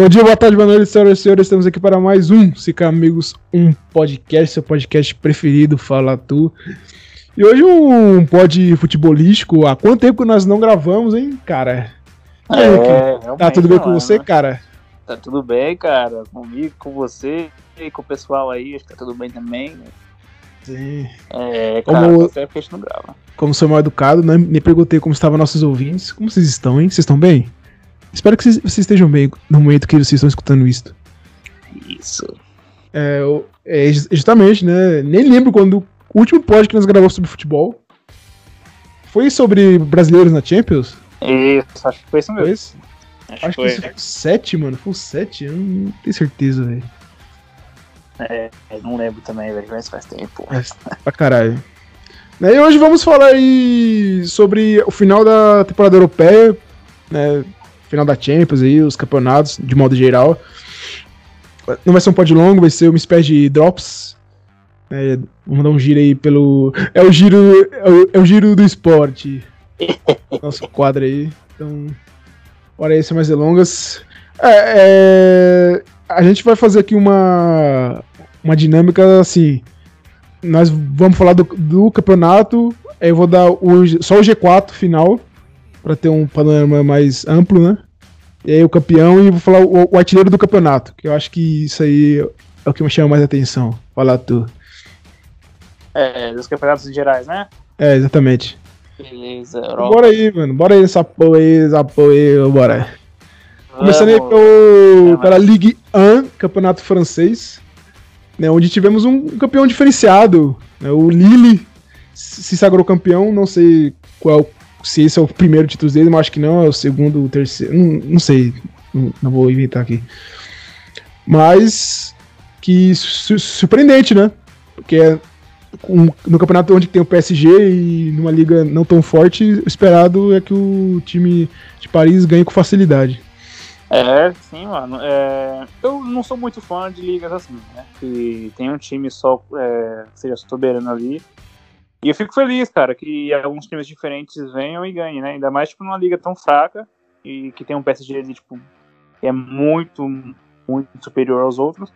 Bom dia, boa tarde, boa noite, senhoras e senhores. Estamos aqui para mais um Cica Amigos, um podcast, seu podcast preferido, Fala Tu. E hoje um pod futebolístico. Há quanto tempo que nós não gravamos, hein, cara? E aí, É, tá tudo bem com você, né? cara? Tá tudo bem, cara. Comigo, com você e com o pessoal aí, acho que tá tudo bem também. Sim. É, cara, Como- tempo que a gente não grava. Como sou mal educado, nem, nem perguntei como estavam nossos ouvintes. Como vocês estão, hein? Vocês estão bem? Espero que vocês, estejam bem no momento que vocês estão escutando isso. Isso. É, é, ju- justamente, né? Nem lembro quando o último pod que nós gravamos sobre futebol foi sobre brasileiros na Champions. Isso, acho que foi isso Foi mesmo. esse? Acho, Acho que que foi. isso foi o 7, mano. Foi o 7? Eu não tenho certeza, velho. É, não lembro também, velho, mas faz tempo. Mas, pra caralho. Né, E hoje vamos falar aí sobre o final da temporada europeia, né? Final da Champions aí, os campeonatos, de modo geral. Não vai ser um pod longo, vai ser uma espécie de drops. né, vamos dar um giro aí pelo. É o giro. É o, é o giro do esporte. Nosso quadro aí. Então. Bora aí, sem mais delongas. É, é, a gente vai fazer aqui uma. Uma dinâmica assim nós vamos falar do, do campeonato. Eu vou dar o, só o G4 final, pra ter um panorama mais amplo, né? E aí o campeão e vou falar o, o artilheiro do campeonato, que eu acho que isso aí é o que me chama mais atenção. Fala tu. É, dos campeonatos gerais, né? É, exatamente. Beleza, Europa. Bora aí, mano. Bora aí nessa porra aí, essa porra aí, bora. Começando aí pelo, É, pela Ligue 1, campeonato francês, né, onde tivemos um campeão diferenciado. né, o Lille se sagrou campeão, não sei qual, se esse é o primeiro título dele, mas acho que não, é o segundo, o terceiro, não, não sei, não, não vou inventar aqui. Mas que su- surpreendente, né? Porque é um- no campeonato onde tem o PSG e numa liga não tão forte, o esperado é que o time de Paris ganhe com facilidade. É, sim, mano. É, eu não sou muito fã de ligas assim, né? Que tem um time só é, seja soberano ali. E eu fico feliz, cara, que alguns times diferentes venham e ganhem, né? Ainda mais tipo, numa liga tão fraca e que tem um PSG ali, tipo, que é muito, muito superior aos outros.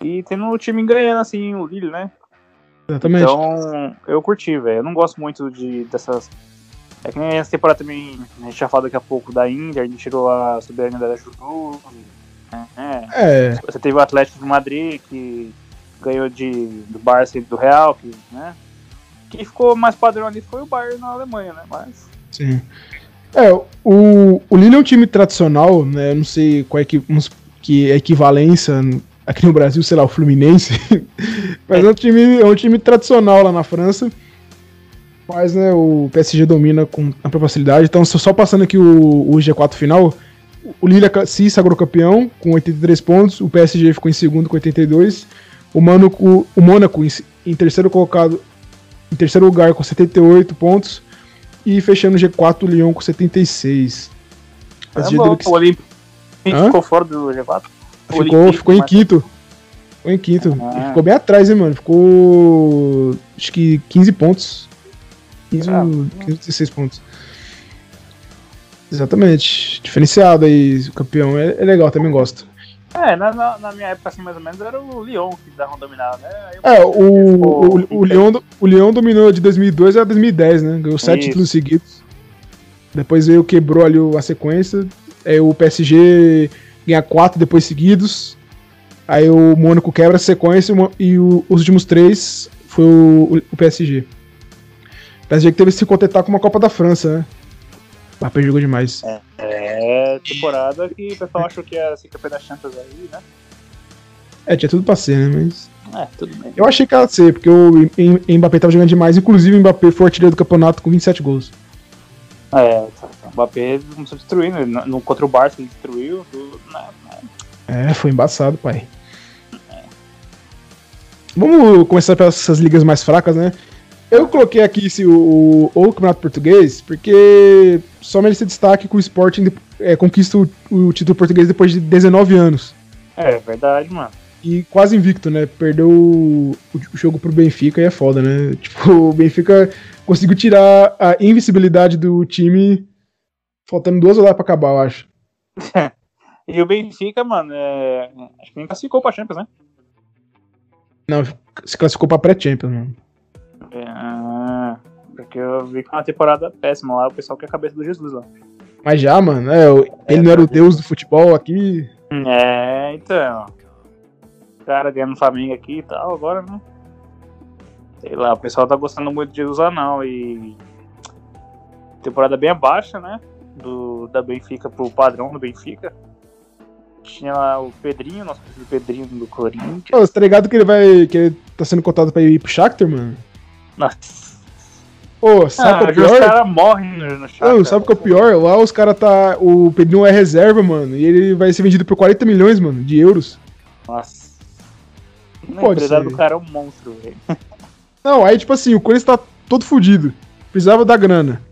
E tendo o time ganhando, assim, o Lille, né? Exatamente. Então, eu curti, velho. Eu não gosto muito de dessas. É que nem essa temporada também, a gente já fala daqui a pouco da Inter, a gente tirou a soberania da Juventus. É. É, Você teve o Atlético de Madrid, que ganhou de, do Barça e do Real, que, né? Quem ficou mais padrão ali foi o Bayern na Alemanha, né? Mas. sim. É, o, o Lille é um time tradicional, né? Eu não sei qual é que, que é equivalência aqui no Brasil, sei lá, o Fluminense. Mas é um, time, é um time tradicional lá na França. Mas, né, o PSG domina com ampla facilidade. Então, só só passando aqui o, o G4 final, o Lille é se sagrou campeão com 83 pontos, o PSG ficou em segundo com 82, o Mônaco, o Mônaco em, em terceiro colocado, em terceiro lugar com 78 pontos, e fechando o G4 o Lyon com 76. PSG Caramba, deu que- o Hã? ficou fora do G4. O ficou, Olympique, ficou em mas- quinto. Ficou em quinto. Ah. Ficou bem atrás, hein, mano. Ficou. Acho que 15 pontos. 15, Ah. 15 16 pontos. Exatamente. Diferenciado aí, o campeão. É, é legal, também gosto. É, na, na, na minha época, assim, mais ou menos, era o Lyon que dava uma dominada, né? Aí É, o, o, o, Lyon, o Lyon dominou de 2002 a 2010, né? Ganhou sete Isso. títulos seguidos. Depois veio, quebrou ali a sequência. Aí o PSG ganha quatro depois seguidos. Aí o Mônaco quebra a sequência e e o- os últimos três foi o, o PSG. O PSG que teve que se contentar com uma Copa da França, né? O Mbappé jogou demais. É, temporada que o pessoal achou que ia ser campeão da Champions aí, né? É, tinha tudo pra ser, né? Mas. É, tudo bem. Eu achei que ia ser, porque o Mbappé tava jogando demais. Inclusive o Mbappé foi o artilheiro do campeonato com 27 gols. É, o Mbappé começou destruindo, no, no- contra o Barça ele destruiu, tudo, né? É, foi embaçado, pai. Vamos começar pelas ligas mais fracas, né? Eu coloquei aqui esse, o, o Campeonato Português porque só merece destaque que o Sporting é, conquista o, o título português depois de 19 anos. É, verdade, mano. E quase invicto, né? Perdeu o, o jogo pro Benfica e é foda, né? Tipo, o Benfica conseguiu tirar a invencibilidade do time faltando duas rodadas pra acabar, eu acho. E o Benfica, mano, é... acho que nem classificou pra Champions, né? Não, se classificou pra pré-Champions, mano. É... Porque eu vi que é uma temporada péssima lá, o pessoal quer a cabeça do Jesus lá. Mas já, mano, é, ele é, não era o deus do futebol aqui. É, então. O cara ganhando Flamengo aqui e tal, agora, né? Sei lá, o pessoal tá gostando muito de usar não e. Temporada bem abaixo, né? Do, da Benfica pro padrão do Benfica. Tinha lá o Pedrinho, nosso Pedrinho do Corinthians. Ô, você tá ligado que ele vai. que ele tá sendo cotado pra ir pro Shakhtar, mano? Nossa. Ô, sabe ah, o que é o pior? Os caras morrem no, Shakhtar. Não, sabe o que é o pior? Lá os caras tá. O Pedrinho é reserva, mano. E ele vai ser vendido por 40 milhões, mano, de euros. Nossa. Não pode ser. do cara é um monstro, velho. Não, aí tipo assim, o Corinthians tá todo fudido. Precisava da grana.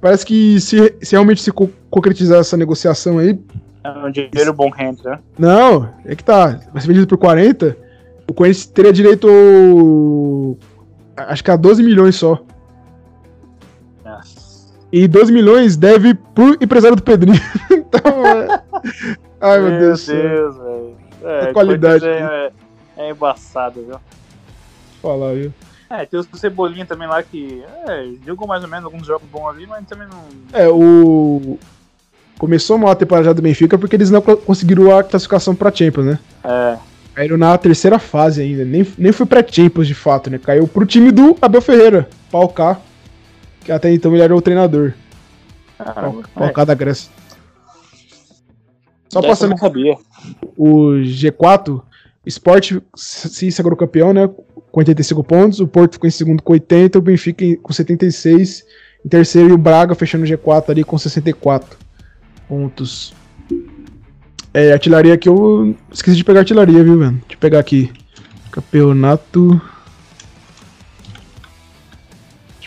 Parece que se, se realmente se co concretizar essa negociação aí. É um dinheiro bom rende, né? Não, é que tá. Vai ser vendido por 40. O Corinthians teria direito. Acho que a 12 milhões só. E 12 milhões deve pro empresário do Pedrinho. então, é... Ai, meu, meu Deus. Deus, velho. É, qualidade. É, é embaçado, viu? Falar, viu? É, tem o Cebolinha também lá que é, jogou mais ou menos alguns jogos bons ali, mas também não. É, o. Começou mal a temporada do Benfica porque eles não conseguiram a classificação pra Champions, né? É. Caíram na terceira fase ainda, nem, nem foi pra Champions de fato, né? Caiu pro time do Abel Ferreira, Palcar, que até então ele era o treinador. Caramba, Palcar é. da Grécia. Só passando sabia. o G4, Sport se sagrou campeão, né? Com 85 pontos. O Porto ficou em segundo com 80. O Benfica com 76. Em terceiro, e o Braga fechando o G4 ali com 64 pontos. É, artilharia aqui eu esqueci de pegar artilharia, viu, velho? Deixa eu pegar aqui. Campeonato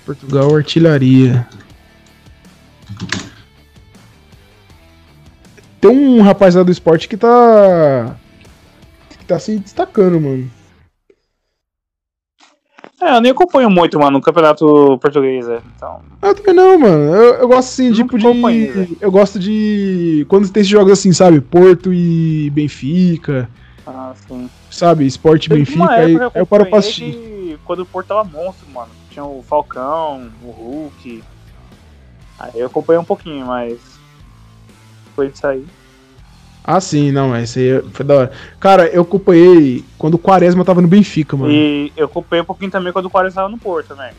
Portugal, artilharia. Tem um rapaz lá do esporte que tá que tá se destacando, mano. É, eu nem acompanho muito, mano, no campeonato português, é. Então. Eu também não, mano. Eu, eu gosto assim, tipo de. Eu gosto de. Quando tem esses jogos assim, sabe? Porto e Benfica. Ah, sim. Sabe? Esporte Benfica. Aí, aí eu paro pra assistir. Quando o Porto tava monstro, mano. Tinha o Falcão, o Hulk. Aí eu acompanhei um pouquinho, mas. Foi isso aí. Ah, sim, não, esse aí foi da hora. Cara, eu acompanhei quando o Quaresma tava no Benfica, mano. E eu acompanhei um pouquinho também quando o Quaresma tava no Porto também.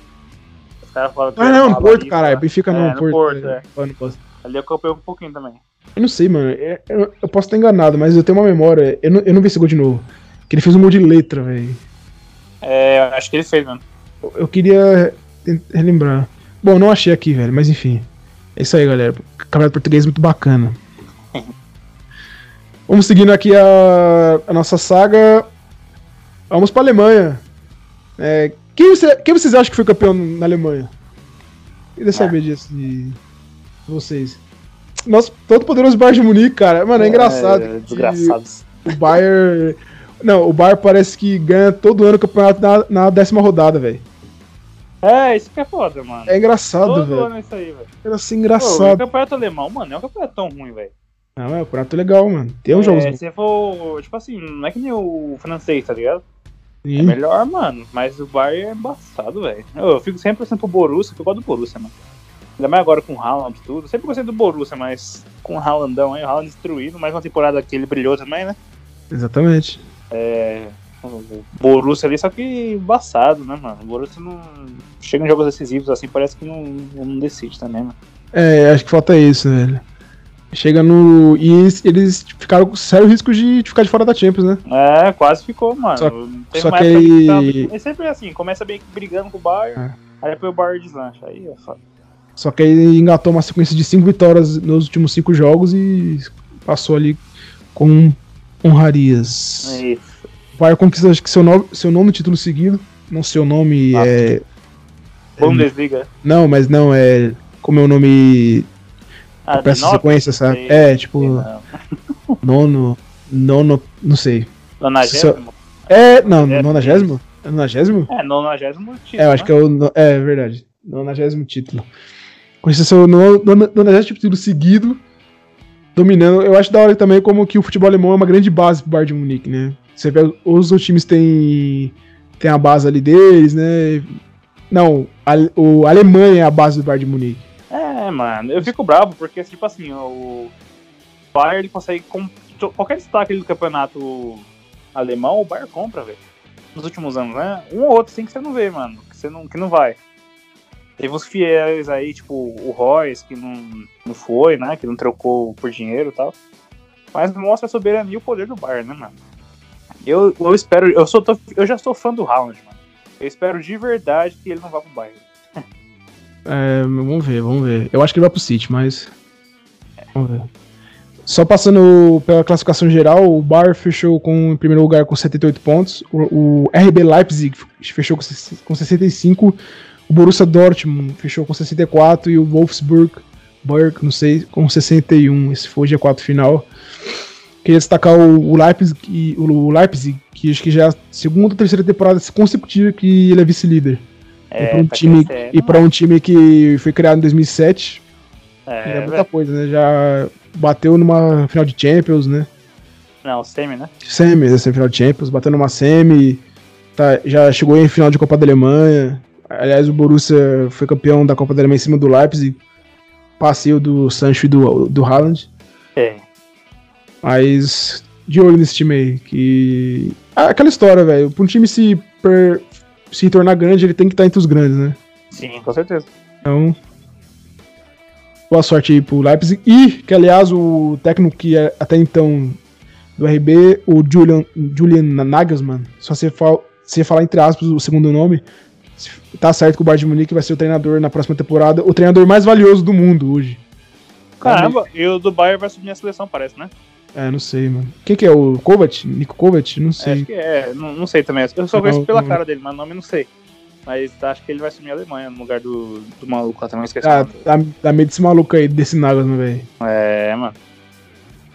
Os caras falam que. Ah, não, no Porto, caralho. Benfica não, é, Porto. Porto é. É. Ali eu acompanhei um pouquinho também. Eu não sei, mano. Eu, eu, eu, posso estar enganado, mas eu tenho uma memória. Eu não, eu não vi esse gol de novo. Que ele fez um gol de letra, velho. É, acho que ele fez, mano. Eu, queria relembrar. Bom, não achei aqui, velho, mas enfim. É isso aí, galera. Campeonato português muito bacana. Vamos seguindo aqui a, a nossa saga. Vamos para a Alemanha. É, quem, você, quem vocês acham que foi campeão na Alemanha? Queria saber é. disso de vocês. Nosso todo poderoso Bayern de Munique, cara. Mano, é, é engraçado. É, desgraçado. O Bayern. Não, o Bayern parece que ganha todo ano o campeonato na, na décima rodada, velho. É, isso que é foda, mano. É engraçado, velho. Todo ano é isso aí, velho. Era assim engraçado. Pô, o campeonato alemão, mano, é um campeonato tão ruim, velho. Não, é, o prato legal, mano. Tem um é, jogo. Se for, tipo assim, não é que nem o francês, tá ligado? Sim. É melhor, mano. Mas o Bayern é embaçado, velho. Eu, fico sempre pensando pro Borussia, porque eu gosto do Borussia, mano. Ainda mais agora com o Haaland e tudo. sempre gostei do Borussia, mas com o Haalandão aí, o Haaland destruído. Mais uma temporada que ele brilhou também, né? Exatamente. É. O Borussia ali, só que embaçado, né, mano? O Borussia não. Chega em jogos decisivos assim, parece que não, não decide também, mano. É, acho que falta isso, velho. Chega no. E eles, eles ficaram com sério risco de, ficar de fora da Champions, né? É, quase ficou, mano. Só, só que. É sempre assim, começa bem brigando com o Bayern, é. aí depois o Bayern deslancha. Aí é foda. Só que aí engatou uma sequência de cinco vitórias nos últimos cinco jogos e passou ali com honrarias. É isso. O Bayern conquista acho que seu, nome, seu nono título seguido. Não seu nome Nossa. é. Bundesliga. É, não, mas não, é. Como é o nome ah, essa sequência, sabe? É, tipo. Nono. Nono. Não sei. Nonagésimo? É, não, nonagésimo? É nonagésimo? É, nonagésimo título. É, eu acho que é o. É, verdade. Nonagésimo título. Conheceu seu nonagésimo título seguido. dominando. Eu acho da hora também como que o futebol alemão é uma grande base pro Bayern de Munique, né? Você vê, os outros times têm, têm a base ali deles, né? Não, a, o a Alemanha é a base do Bayern de Munique. É, mano, eu fico bravo porque, tipo assim, o Bayern ele consegue. Qualquer destaque do campeonato alemão, o Bayern compra, velho. Nos últimos anos, né? Um ou outro sim que você não vê, mano. Que, você não, que não vai. Teve uns fiéis aí, tipo o Royce, que não, não foi, né? Que não trocou por dinheiro e tal. Mas mostra a soberania e o poder do Bayern, né, mano? Eu, eu espero. Eu, sou, eu já sou fã do Haaland, mano. Eu espero de verdade que ele não vá pro Bayern. É, vamos ver, vamos ver. Eu acho que ele vai pro City, mas. Vamos ver. Só passando pela classificação geral, o Bar fechou com, em primeiro lugar com 78 pontos, o, o RB Leipzig fechou com 65, o Borussia Dortmund fechou com 64 e o Wolfsburg, Burg, não sei, com 61. Esse foi o G4 final. Queria destacar o, o Leipzig, o Leipzig, que acho que já é a segunda ou terceira temporada consecutiva que ele é vice-líder. É, e para um, tá time, e um time que foi criado em 2007, é, é muita coisa, né? Já bateu numa final de Champions, né? Não, semi, né? Semi, essa final de Champions, bateu numa semi, tá, já chegou em final de Copa da Alemanha. Aliás, o Borussia foi campeão da Copa da Alemanha em cima do Leipzig, passeio do Sancho e do, do Haaland. É. Mas de olho nesse time aí, que... Ah, aquela história, velho, pra um time se, per... se tornar grande, ele tem que estar entre os grandes, né? Sim, com certeza. Então, boa sorte aí pro Leipzig. E, que aliás, o técnico que é até então do RB, o Julian, Julian Nagelsmann, só você, você falar entre aspas o segundo nome, tá certo que o Bayern de Munique vai ser o treinador na próxima temporada, o treinador mais valioso do mundo hoje. Caramba, e o do Bayern vai subir a seleção, parece, né? É, não sei, mano. Quem que é? O Kovac? Nico Kovac? Não sei. Acho que é, não, não sei também. Eu só conheço pela cara dele, mas nome não sei. Mas acho que ele vai assumir a Alemanha no lugar do, do maluco lá também, esqueci. Ah, dá, dá medo desse maluco aí, desse Nagelsmann, velho. É, mano.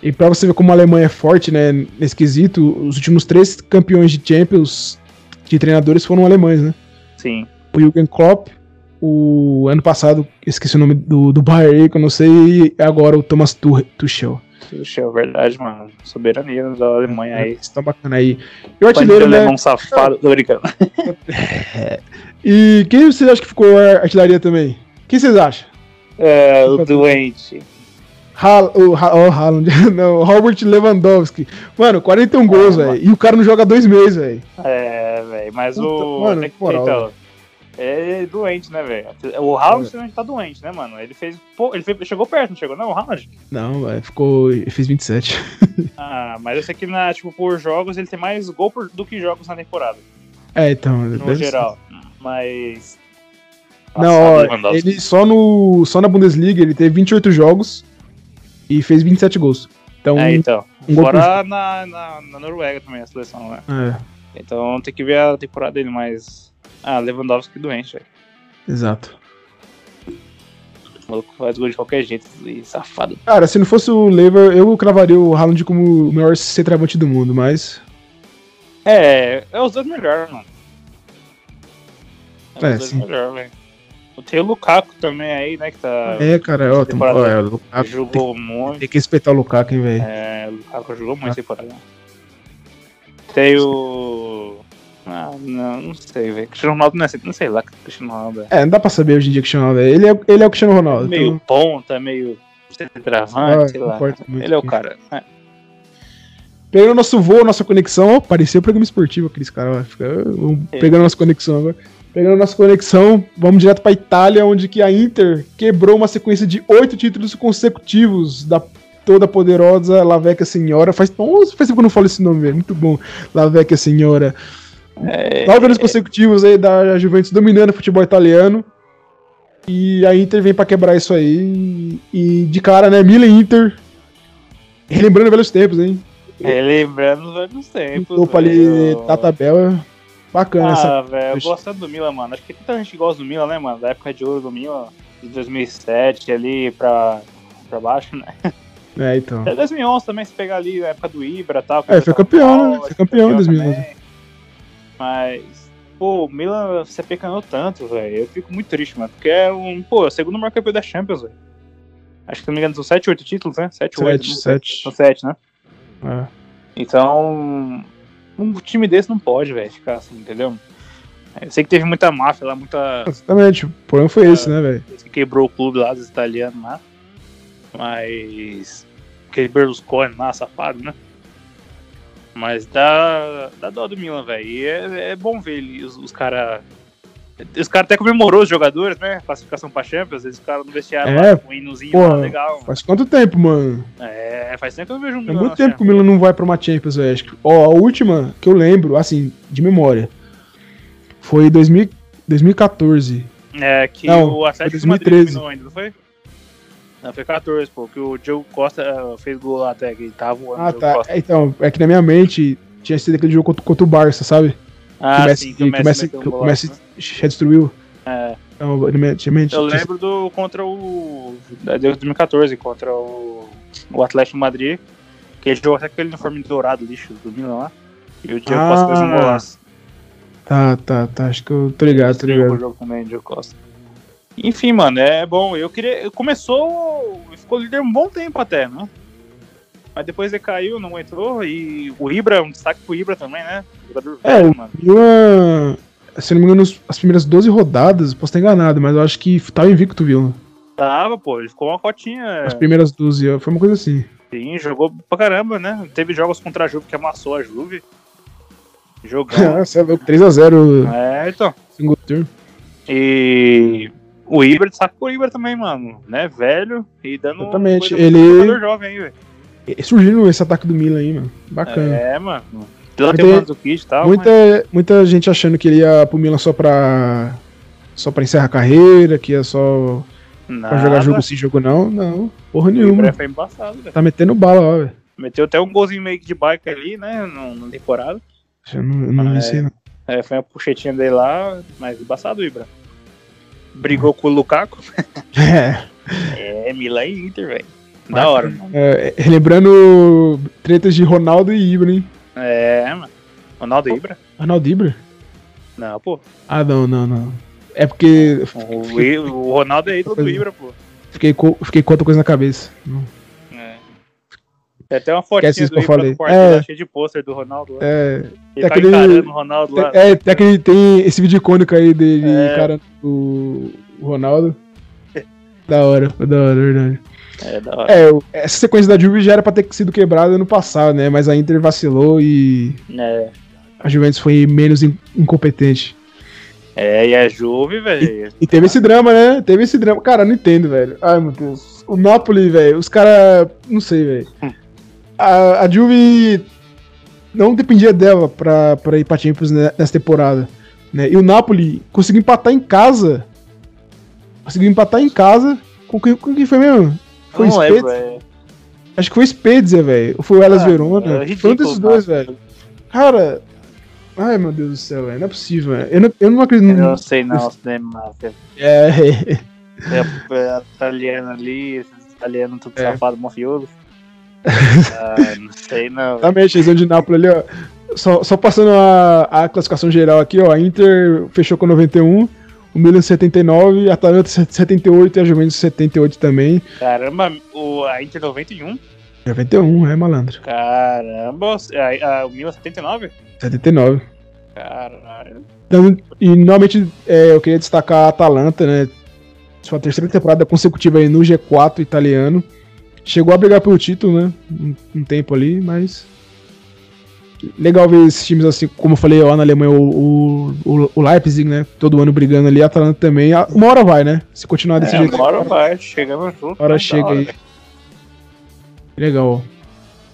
E pra você ver como a Alemanha é forte, né, nesse quesito, os últimos três campeões de Champions de treinadores foram alemães, né? Sim. O Jürgen Klopp, o ano passado, esqueci o nome do, do Bayern, que eu não sei, e agora o Thomas Tuchel. Tuchel, verdade, mano. Soberania da Alemanha aí. Isso tá bacana aí. E o artilheiro, né? Um safado, tô brincando. e quem vocês acham que ficou a artilharia também? Quem vocês acham? É, o doente. Hal, o, o Haaland, não, Robert Lewandowski. Mano, 41 gols, é, velho. E o cara não joga dois meses, velho. É, velho, mas Puta, o. Mano, é, moral, então, é doente, né, velho? O Haaland é. tá doente, né, mano? Ele fez. Pô, ele fez, chegou perto, não chegou, não, o Haaland? Não, velho, ficou. Ele fez 27. ah, mas eu sei que, na, tipo, por jogos ele tem mais gol por, do que jogos na temporada. É, então. No geral. Ser. Mas. Nossa, não, ó, ele só, no, só na Bundesliga ele teve 28 jogos e fez 27 gols. Então, é, então. Um Fora na, na, na, Noruega também, a seleção, né? É. Então tem que ver a temporada dele, mas. Ah, Lewandowski doente, velho. Exato. O maluco faz gol de qualquer jeito safado. Cara, se não fosse o Lever, eu cravaria o Haaland como o melhor centroavante do mundo, mas. É, é os dois melhores, mano. É, é os dois sim. melhores, velho. Tem o Lukaku também aí, né? Que tá. É, cara, ó, tem, ó, é, o Lukaku jogou tem, muito. Tem que respeitar o Lukaku, hein, velho. É, o Lukaku jogou muito essa temporada. Tem o. Ah, não, não sei, velho. Cristiano Ronaldo não é assim, não sei lá Cristiano Ronaldo é. É, não dá pra saber hoje em dia Cristiano Ronaldo é. Ele é, ele é o Cristiano Ronaldo. Meio então... ponta, meio centroavante, ah, sei lá. Ele é o cara. É. Pegando nosso voo, nossa conexão, ó, parecia o programa esportivo aqueles caras, é. pegando nossa conexão agora. Pegando nossa conexão, vamos direto pra Itália, onde que a Inter quebrou uma sequência de oito títulos consecutivos da toda poderosa La Vecchia Senhora. Faz, nossa, faz tempo que eu não falo esse nome, velho. Muito bom. La Vecchia Senhora. É, Nove anos consecutivos aí da Juventus dominando o futebol italiano. E a Inter vem para quebrar isso aí. E de cara, né? Milan Inter. Relembrando velhos tempos, hein? Relembrando velhos tempos. Opa ali da tabela. Bacana ah, essa. velho, eu gosto do Milan, mano. Acho que muita gente gosta do Milan, né, mano? Da época de ouro do Milan, de 2007 ali pra, pra baixo, né? É, então. Até 2011 também, se pegar ali a época do Ibra e tal. É, foi campeão, né? Foi campeão em 2011. Mas, pô, o Milan se apecanou tanto, velho. Eu fico muito triste, mano. Porque é um, pô, é o segundo maior campeão da Champions, velho. Acho que, se não me engano, são 7, 8 títulos, né? 7, 8. 7, 7. São 7, né? É. Então, um time desse não pode, velho, ficar assim, entendeu? Eu sei que teve muita máfia lá, muita. Exatamente, o problema foi esse, né, velho? que quebrou o clube lá dos italianos lá. Mas. Aquele Berlusconi lá, safado, né? Mas dá, dá dó do Milan, velho. E é, é bom ver ele, os, os caras. Os caras até comemorou os jogadores, né? Classificação pra Champions, eles ficaram no vestiário É, lá, com um hinozinho porra, lá, legal. Faz quanto tempo, mano? É, faz tempo que eu vejo um Faz Milan muito na tempo que o. Milan não vai pra uma Champions, velho. Acho que- Ó, a última que eu lembro, assim, de memória, foi 2000, 2014. É, que Não, o Atlético de Madrid 2013. eliminou ainda, não foi? Não, foi 14, pô, que o Diogo Costa eh, fez gol lá até, que ele tava voando. Ah, o tá. Costa. É, Então, é que na minha mente tinha sido aquele jogo contra, contra o Barça, sabe? Ah, que o Messi, sim, que o Messi, meteu um que o Messi né? já destruiu. É, Então, na minha eu lembro do contra o. de 2014, contra o, o Atlético Madrid, que ele jogou até aquele uniforme dourado lixo do Milan lá. E o Diogo Ah. Costa fez um golaço. Tá, tá, tá. Acho que eu tô ligado, tô Estreou o ligado. jogo também, Diogo Costa. Enfim, mano, é bom. Eu queria. Começou. Ficou líder um bom tempo até, né? Mas depois ele caiu, não entrou. E o Ibra, um destaque pro Ibra também, né? Jogador É, velho, mano. Milan, se não me engano, as primeiras 12 rodadas, posso estar enganado, mas eu acho que tava invicto, viu? Tava, pô, ele ficou uma cotinha. As primeiras 12, foi uma coisa assim. Sim, jogou pra caramba, né? Teve jogos contra a Juve que amassou a Juve. Jogão. Nossa, é louco, 3x0 é, então. single turn. E o Ibra, destaque pro Ibra também, mano. Né? Velho e dando. Exatamente, ele- jovem aí, velho. Surgindo esse ataque do Milan aí, mano. Bacana. É, mano. Pela Muita- do kit e tal. muita, muita gente achando que ele ia pro Milan só pra. Só pra encerrar a carreira, que ia só mas pra jogar jogo sim, jogo não. Não, porra O nenhuma. Foi embaçado, velho. Tá metendo bala, ó, velho. Meteu até um golzinho meio que de bike ali, né? Na temporada. Eu não, eu não É. não. É, foi uma puxetinha dele lá, mas embaçado o Ibra. Brigou com o Lukaku. É, É, Milan e Inter, velho. Da hora, é, relembrando tretas de Ronaldo e Ibra, hein? É, mano. Ronaldo e Ibra? Ronaldo e Ibra? Não, pô. Ah, não, não, não. É porque O, o Ronaldo é ídolo do Ibra, pô. fiquei, fiquei com outra coisa na cabeça. Não. É. Tem até uma fotinha do que eu Ibra falei. no quarto É. lá, cheio de pôster do Ronaldo lá. É, Ele tem tá aquele- encarando o Ronaldo lá. é, tem, aquele, tem esse vídeo icônico aí dele É. cara o, Ronaldo. Da hora, da hora, verdade. É, da hora. É, essa sequência da Juve já era pra ter sido quebrada ano passado, né? Mas a Inter vacilou e É. a Juventus foi menos in- incompetente. É, e a Juve, velho. E teve esse drama, né? Teve esse drama. Cara, não entendo, velho. Ai, meu Deus. O Napoli, velho, os caras. Não sei, velho. A, a Juve não dependia dela pra, pra ir pra Champions ne- nessa temporada. Né? E o Napoli conseguiu empatar em casa. Conseguiu empatar em casa. Com quem, com quem foi mesmo? Foi o não lembro, Spezia? é. Acho que foi o Spezia, velho. Ou foi o Elas Ah, Verona. é foi um desses dois, velho. Cara. Ai, meu Deus do céu, velho. Não é possível, velho. Eu não, eu não acredito. Eu não sei não, se tem máfia. É, É, é italiano ali, esses italianos tudo É. safado, mafioso. Ah, não sei não. Exatamente, região de Nápoles ali, ó. Só, só passando a, a classificação geral aqui, ó. A Inter fechou com 91, o Milan 79, a Atalanta 78 e a Juventus 78 também. Caramba, o, a Inter 91? 91, é malandro. Caramba, a, a, o Milan 79? 79. Caralho. Então, e normalmente é, eu queria destacar a Atalanta, né? Sua terceira temporada consecutiva aí no G4 italiano. Chegou a brigar pelo título, né? Um, um tempo ali, mas. Legal ver esses times assim, como eu falei lá na Alemanha, o, o, o Leipzig, né? Todo ano brigando ali, a Atalanta também. Ah, Uma hora vai, né? Se continuar desse É, jeito. uma hora vai, chegamos junto. Uma hora chega hora. aí. Legal.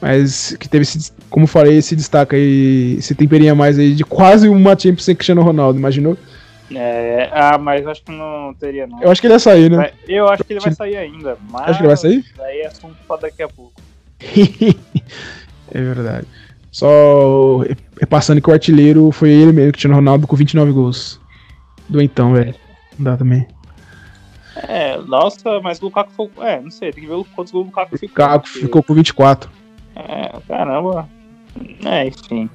Mas que teve esse, como eu falei, esse destaque aí, esse temperinho a mais aí de quase uma Champions sem Cristiano Ronaldo, imaginou? É, ah, mas acho que não teria não. Eu acho que ele ia sair, né? Eu acho que ele vai sair ainda, mas... Acho que ele vai sair? Daí é assunto pra daqui a pouco. é verdade. Só repassando que o artilheiro foi ele mesmo, Cristiano Ronaldo, com 29 gols. Do então, velho. Não dá também. É, nossa, mas o Lukaku foi... É, não sei, tem que ver quantos gols o Lukaku O ficou. Porque- ficou com 24. É, caramba. É, enfim,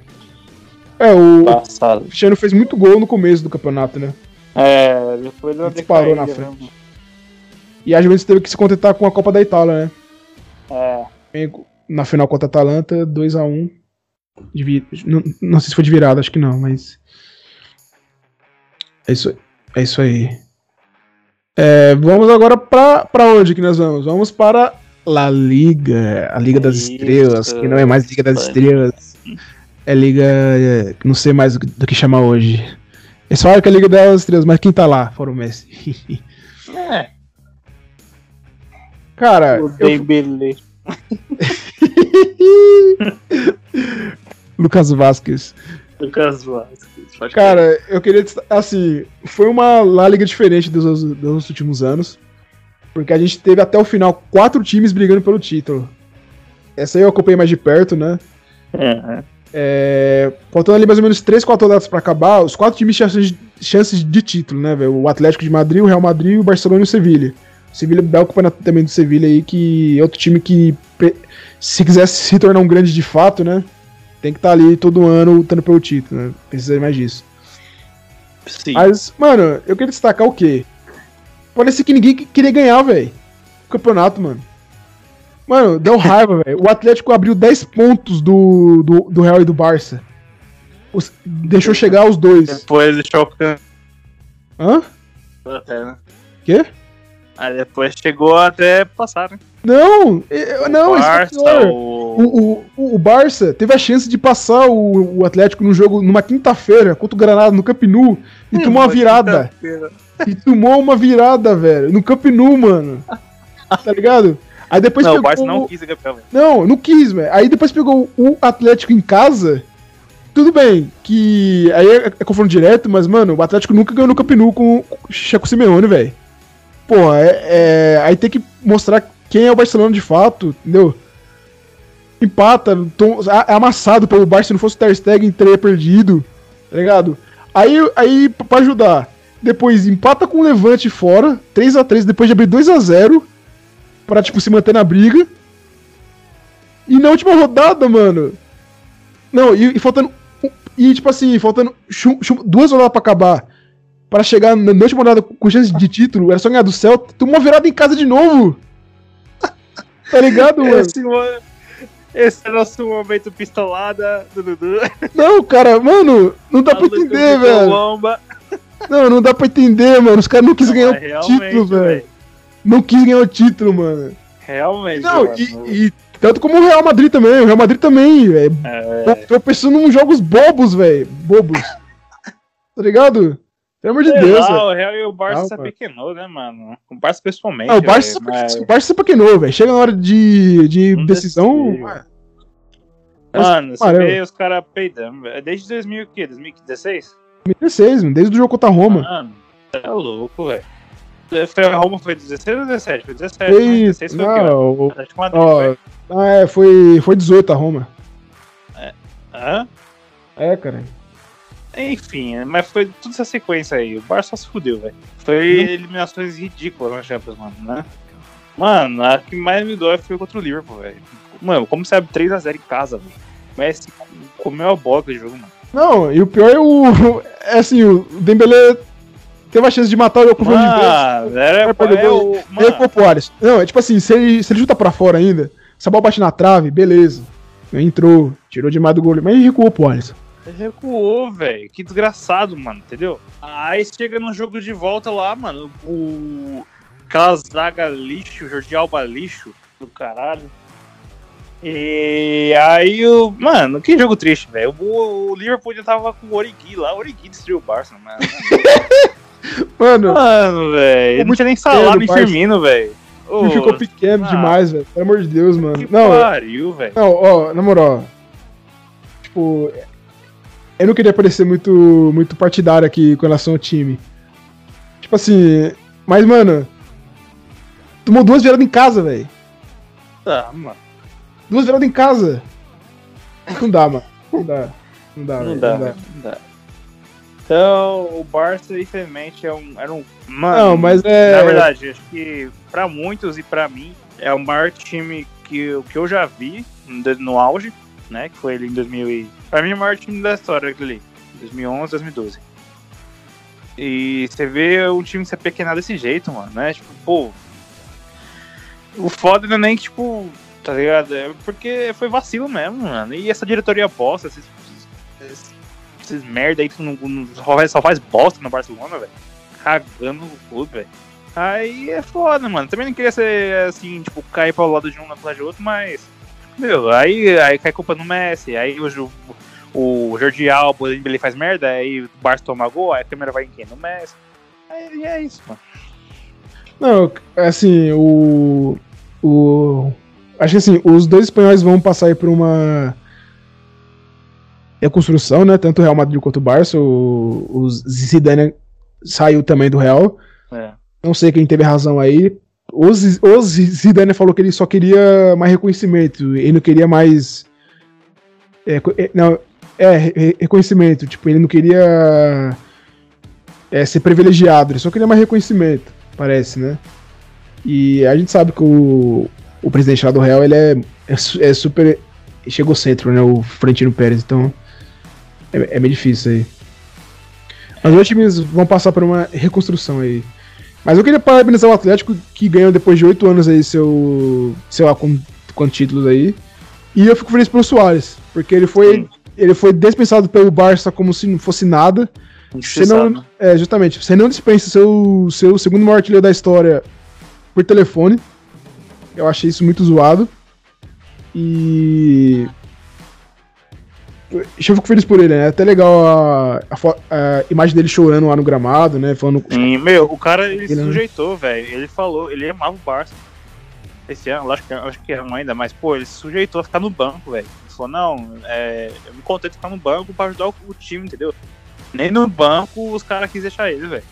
É, o passado. Cristiano fez muito gol no começo do campeonato, né? É, depois uma Disparou na decaída, frente. né? E a Juventus teve que se contentar com a Copa da Itália, né? É. Na final contra a Atalanta, 2x1. De vi- não, não sei se foi de virada, acho que não, mas. É isso, é isso aí. É, vamos agora pra, pra onde que nós vamos? Vamos para La Liga, a Liga das. Estrelas, que não é mais Liga das. Estrelas. É Liga. é, não sei mais do que, do que chamar hoje. Eles falam que é a Liga das Estrelas, mas quem tá lá? Fora o Messi. É. Cara, O eu, Dembele. Lucas Vasquez. Lucas Vasquez. pode Cara, eu queria. Assim, foi uma La Liga diferente dos, dos últimos anos. Porque a gente teve até o final quatro times brigando pelo título. Essa aí eu acompanhei mais de perto, né? crer. É, faltando ali mais ou menos 3, 4 rodadas pra acabar, os quatro times tinham chances de, chances de título, né, velho? O Atlético de Madrid, o Real Madrid, o Barcelona e o Sevilha. O Sevilha é o campeonato também do Sevilha aí, que é outro time que, se quisesse se tornar um grande de fato, né, tem que estar ali todo ano lutando pelo título, né? Precisa mais disso. Sim. Mas, mano, eu queria destacar o quê? Parecia que ninguém que- queria ganhar, velho. O campeonato, mano. Mano, deu raiva, velho. O Atlético abriu 10 pontos do, do, do Real e do Barça. Os- deixou chegar os dois. Depois deixou o Hã? até, né? Quê? Aí depois chegou até passar, né? Não, eu- não, isso é Barça, pior. o... O, o, o Barça teve a chance de passar o, o Atlético no jogo numa quinta-feira contra o Granada no Camp Nou e Hum, tomou uma virada. E tomou uma virada, velho, no Camp Nou, mano. Tá ligado? Aí depois Não, o pegou... Barça não quis ser campeão. Não, não quis, velho. Aí depois pegou o Atlético em casa. Tudo bem, que aí é, é confronto direto, mas, mano, o Atlético nunca ganhou no Camp Nou com o Checo Simeone, velho. Porra, é, é- aí tem que mostrar quem é o Barcelona de fato, entendeu? Empata, tom- é amassado pelo Barça, se não fosse o Ter Stegen, teria perdido, tá ligado? Aí, aí pra ajudar, depois empata com o Levante fora, 3 a 3 depois de abrir 2 a 0 pra, tipo, se manter na briga. E na última rodada, mano. Não, e, e faltando. E tipo assim, faltando chum- chum- duas rodadas pra acabar. Pra chegar na, na última rodada com chance de título, era só ganhar do Celta. Tomou virada em casa de novo. Tá ligado, mano? Esse, esse é nosso momento pistolada do Dudu. Não, cara, mano, não dá pra entender, de velho. Não, não dá pra entender, mano. Os caras não quis ganhar o título, velho. Não quis ganhar o título, mano. Realmente, Não, mano. e, e tanto como o Real Madrid também. O Real Madrid também, velho. É, Tô pensando nos jogos bobos, velho. Bobos. tá ligado? Pelo amor de sei Deus, lá, o Real e o Barça se apequenou, né, mano? O Barça principalmente. Ah, o Barça, velho, mas- o Barça se paquinou, velho. Chega na hora de, de Não decisão. Mano, você vê os caras peidando. velho. Desde 2000 o quê? 2016? 2016, mano, desde o jogo contra a Roma. Mano, é louco, velho. Foi a Roma foi 16 ou 17? Foi 17. Foi né? isso. 16 foi o? Não, o- de Madrid, ó, foi. ah, é, foi, foi 18 a Roma. Hã? É, cara. Enfim, mas foi toda essa sequência aí. O Barça só se fudeu, velho. Foi Uhum. eliminações ridículas na Champions, mano, né? Mano, a que mais me dói foi contra o Liverpool, velho. Mano, como você abre 3x0 em casa, velho? O Messi comeu a bola do jogo, mano. Não, e o pior é o. É assim, o Dembele teve a chance de matar o jogo com o de vez. Mano, era, Vai perder é o Mano. Não, é tipo assim, se ele, se ele chuta pra fora ainda, se a bola bate na trave, beleza. Entrou, tirou demais do gol, mas ele recuou pro Alisson. Ele recuou, velho. Que desgraçado, mano, entendeu? Aí chega no jogo de volta lá, mano, o. Aquela zaga lixo, Jordi Alba lixo do caralho. E aí o. Mano, que jogo triste, velho. O, o Liverpool já tava com o Origi lá, o Origi destruiu o Barça, mano. Mano, Mano, velho. Não tinha nem salário Barça. Firmino, velho. Ele ficou pequeno ah. demais, velho. Pelo amor de Deus, mano. Que Não, pariu, velho. não, ó, na moral. Tipo, eu não queria parecer muito, muito partidário aqui com relação ao time. Tipo assim, mas, mano, tomou duas viradas em casa, velho. Tá, mano. Duas viradas em casa. Não dá, mano. Não dá. Não dá, Não velho, dá, velho, não dá. Então, o Barça, infelizmente, é um, era um. Mano, Não, mas é. Na verdade, acho que pra muitos e pra mim é o maior time que, eu- que eu já vi no, auge, né? Que foi ele em 2000 e... Pra mim, é o maior time da história aquele ali. 2011, 2012. E você vê um time se apequenar desse jeito, mano, né? Tipo, pô, o foda não é nem que, tipo, tá ligado? É porque foi vacilo mesmo, mano. E essa diretoria bosta, esses, esses, esses merda aí que não, não, só faz bosta no Barcelona, velho. Cagando o clube, velho. Aí é foda, mano. Também não queria ser assim, tipo, cair para o lado de um lado de outro, mas. Meu, aí, aí cai culpa no Messi, aí o, o Jordi Alba ele faz merda, aí o Barça toma gol, aí a câmera vai em quem? No Messi. Aí é isso, mano. Não, assim, o. O. Acho que assim, os dois espanhóis vão passar aí por uma reconstrução, né? Tanto o Real Madrid quanto o Barça. O, o Zidane saiu também do Real. É. Não sei quem teve razão aí. O, o Zidane falou que ele só queria mais reconhecimento. Ele não queria mais. É, é não, é, reconhecimento. Tipo, ele não queria é, ser privilegiado. Ele só queria mais reconhecimento, parece, né? E a gente sabe que o, o presidente lá do Real ele é, é, é super centro, né? O Frentino Pérez. Então é, é meio difícil aí. Mas os times vão passar por uma reconstrução aí. Mas eu queria parabenizar o Atlético que ganhou depois de oito anos aí seu. sei lá quantos títulos aí. E eu fico feliz pelo Soares, porque ele foi, ele foi dispensado pelo Barça como se não fosse nada. Você não, é, justamente, você não dispensa seu, seu segundo maior artilheiro da história por telefone. Eu achei isso muito zoado. E eu fico feliz por ele, né? É até legal a, a, a, imagem dele chorando lá no gramado, né? Falando. Sim, meu, o cara ele, se né? sujeitou, velho. Ele falou, ele amava o Barça. Esse ano, acho que, acho que é ainda, mas, pô, ele se sujeitou a ficar no banco, velho. Ele falou, não, é, eu me contei de ficar no banco pra ajudar o, o time, entendeu? Nem no banco os caras quis deixar ele, velho.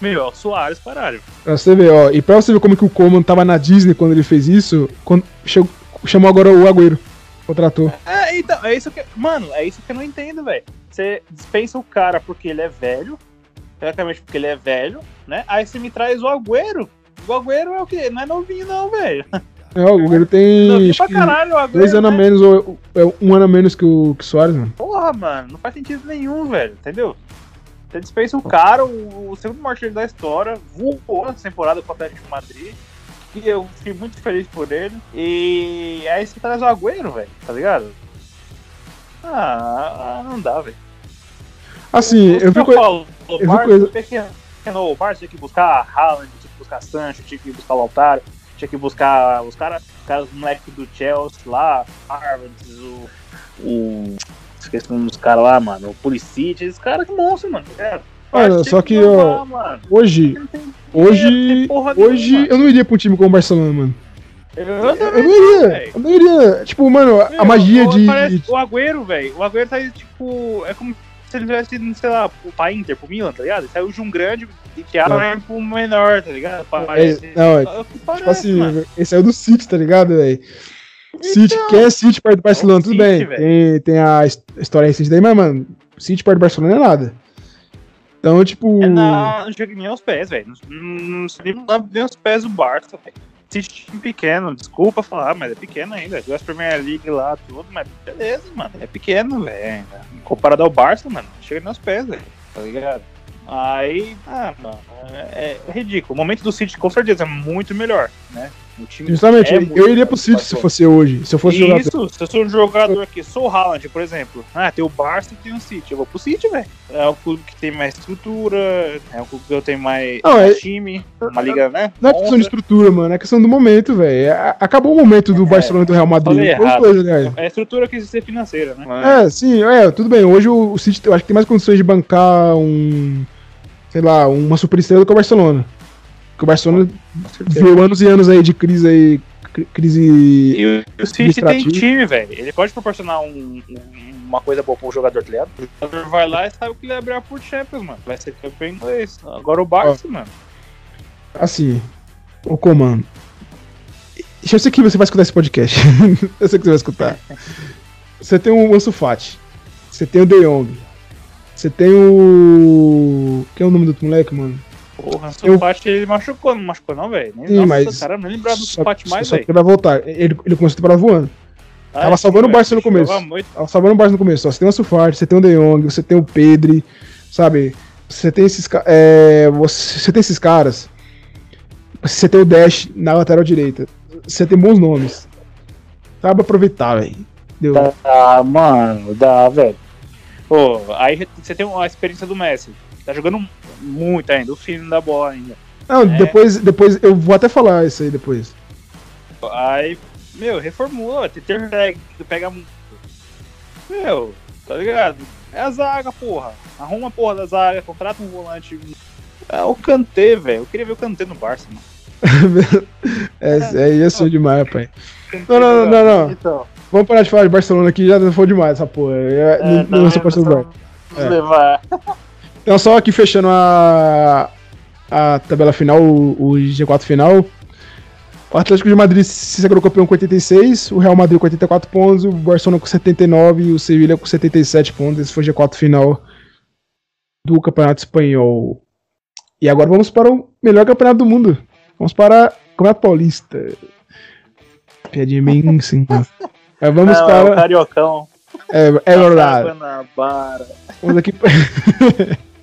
Meu, o Soares paralho. Pra você ver, ó, e pra você ver como que o Coman tava na Disney quando ele fez isso, quando, chegou, chamou agora o Agüero. Contratou. É, então, é isso que. Mano, é isso que eu não entendo, velho. Você dispensa o cara porque ele é velho, teoricamente porque ele é velho, né? Aí você me traz o Agüero. O Agüero é o quê? Não é novinho, não, velho. É, o Agüero tem. Acho caralho, o Agüero, dois anos né? a menos, ou é um ano a menos que o, que o Soares, mano. Porra, mano, não faz sentido nenhum, velho, entendeu? Você dispensa o cara, o, o segundo martelo da história, voou essa temporada com o Atlético de Madrid e eu fiquei muito feliz por ele. E aí você traz o Agüero, velho, tá ligado? Ah, não dá, velho. Assim, eu, eu fico. Eu falo, o Barça, pequeno, o Barça tinha que buscar Haaland, tinha que buscar Sancho, tinha que buscar Lautaro, tinha que buscar os caras, os moleques do Chelsea lá, Harvard, o. o esqueci o nome dos caras lá, mano. O Pulisic, esses caras que monstro, mano. É, Olha, só que, ó, hoje, hoje, hoje eu não iria um time como o Barcelona, mano. Eu, eu, eu não iria, eu não iria. Tipo, mano, Meu, a magia de. O Agüero, velho. O Agüero tá tipo. É como se ele tivesse, sei lá, pra Inter, pro Milan, tá ligado? Ele saiu de um grande e que era pro menor, tá ligado? Parece, é, não, é, tipo parece, assim, mano. ele saiu do City, tá ligado, velho? City, então, quem é City perto do Barcelona, tudo City, bem. Tem, tem a história recente daí, mas, mano, City perto do Barcelona não é nada. Então, tipo. É, não, não chega nem aos pés, velho. Não, não nem aos pés do Barça, velho. Time pequeno, desculpa falar, mas é pequeno ainda. Gosta Premier League lá, tudo, mas beleza, mano. É pequeno, velho. Comparado ao Barça, mano, chega nem aos pés, velho. Tá ligado? Aí, ah, mano, é, é, ridículo. O momento do City com certeza é muito melhor, né? Justamente, é eu iria pro City se fosse hoje. Se eu fosse Isso, jogador. se eu sou um jogador aqui, sou o Haaland, por exemplo. Ah, tem o Barça e tem o City. Eu vou pro City, velho. É o clube que tem mais estrutura, é o clube que eu tenho mais, não, mais é... time, uma liga, né? Não é questão de estrutura, mano, é questão do momento, velho. É, acabou o momento do é, Barcelona e do Real Madrid. Coisa, né? É a estrutura que existe financeira, né? Mas... É, sim, é, tudo bem. Hoje o, o City eu acho que tem mais condições de bancar um sei lá, uma super estrela do que o Barcelona. Porque o Barcelona viu anos e anos aí de crise aí. Crise. E o City tem time, velho. Ele pode proporcionar um, uma coisa boa pro jogador, tá ligado? O jogador vai lá e sabe o que ele vai abrir por Champions, mano. Vai ser campeão inglês. Agora o Barça, mano. Assim, o comando. Eu sei que você vai escutar esse podcast. eu sei que você vai escutar. Você tem o Ansu Fati. Você tem o De Jong. Você tem o. Quem é o nome do outro moleque, mano? Porra, o eu... Ele machucou, não machucou não, velho? Sim, Nossa, mas... cara, não lembrava do Pati mais, velho. Só que ele vai voltar. Ele, ele começou a temporada voando. Ah, Tava salvando o Barça no começo. Tava salvando o Barça no começo. Ó, você tem o Sufarte, você tem o De Jong, você tem o Pedri, sabe? Você tem esses é, você, você tem esses caras. Você tem o Dash na lateral direita. você tem bons nomes. Sabe aproveitar, velho. Dá, mano, dá, velho. Pô, aí você tem a experiência do Messi. Tá jogando muito ainda, o filho da bola ainda. Não, É. depois, depois, eu vou até falar isso aí depois. Aí, meu, reformula, tem ter pega muito. Meu, tá ligado? É a zaga, porra. Arruma a porra da zaga, contrata um volante. É o Kanté, velho. Eu queria ver o Kanté no Barça, mano. é, é isso demais, pai. Não, não, não, não, não. Então, Vamos parar de falar de Barcelona aqui, já foi demais essa porra. É, é, não, tá não sou vendo? parceiro do Só Barça. nos É. levar. Então, só aqui fechando a, a tabela final, o, o G4 final. O Atlético de Madrid se sagrou campeão com 86, o Real Madrid com 84 pontos, o Barcelona com 79 e o Sevilla com 77 pontos. Esse foi o G4 final do Campeonato Espanhol. E agora vamos para o melhor campeonato do mundo. Vamos para o Campeonato Paulista. Piadinha bem em cima. Mas vamos Não, é o para. Cariocão. É, é verdade. Vamos aqui.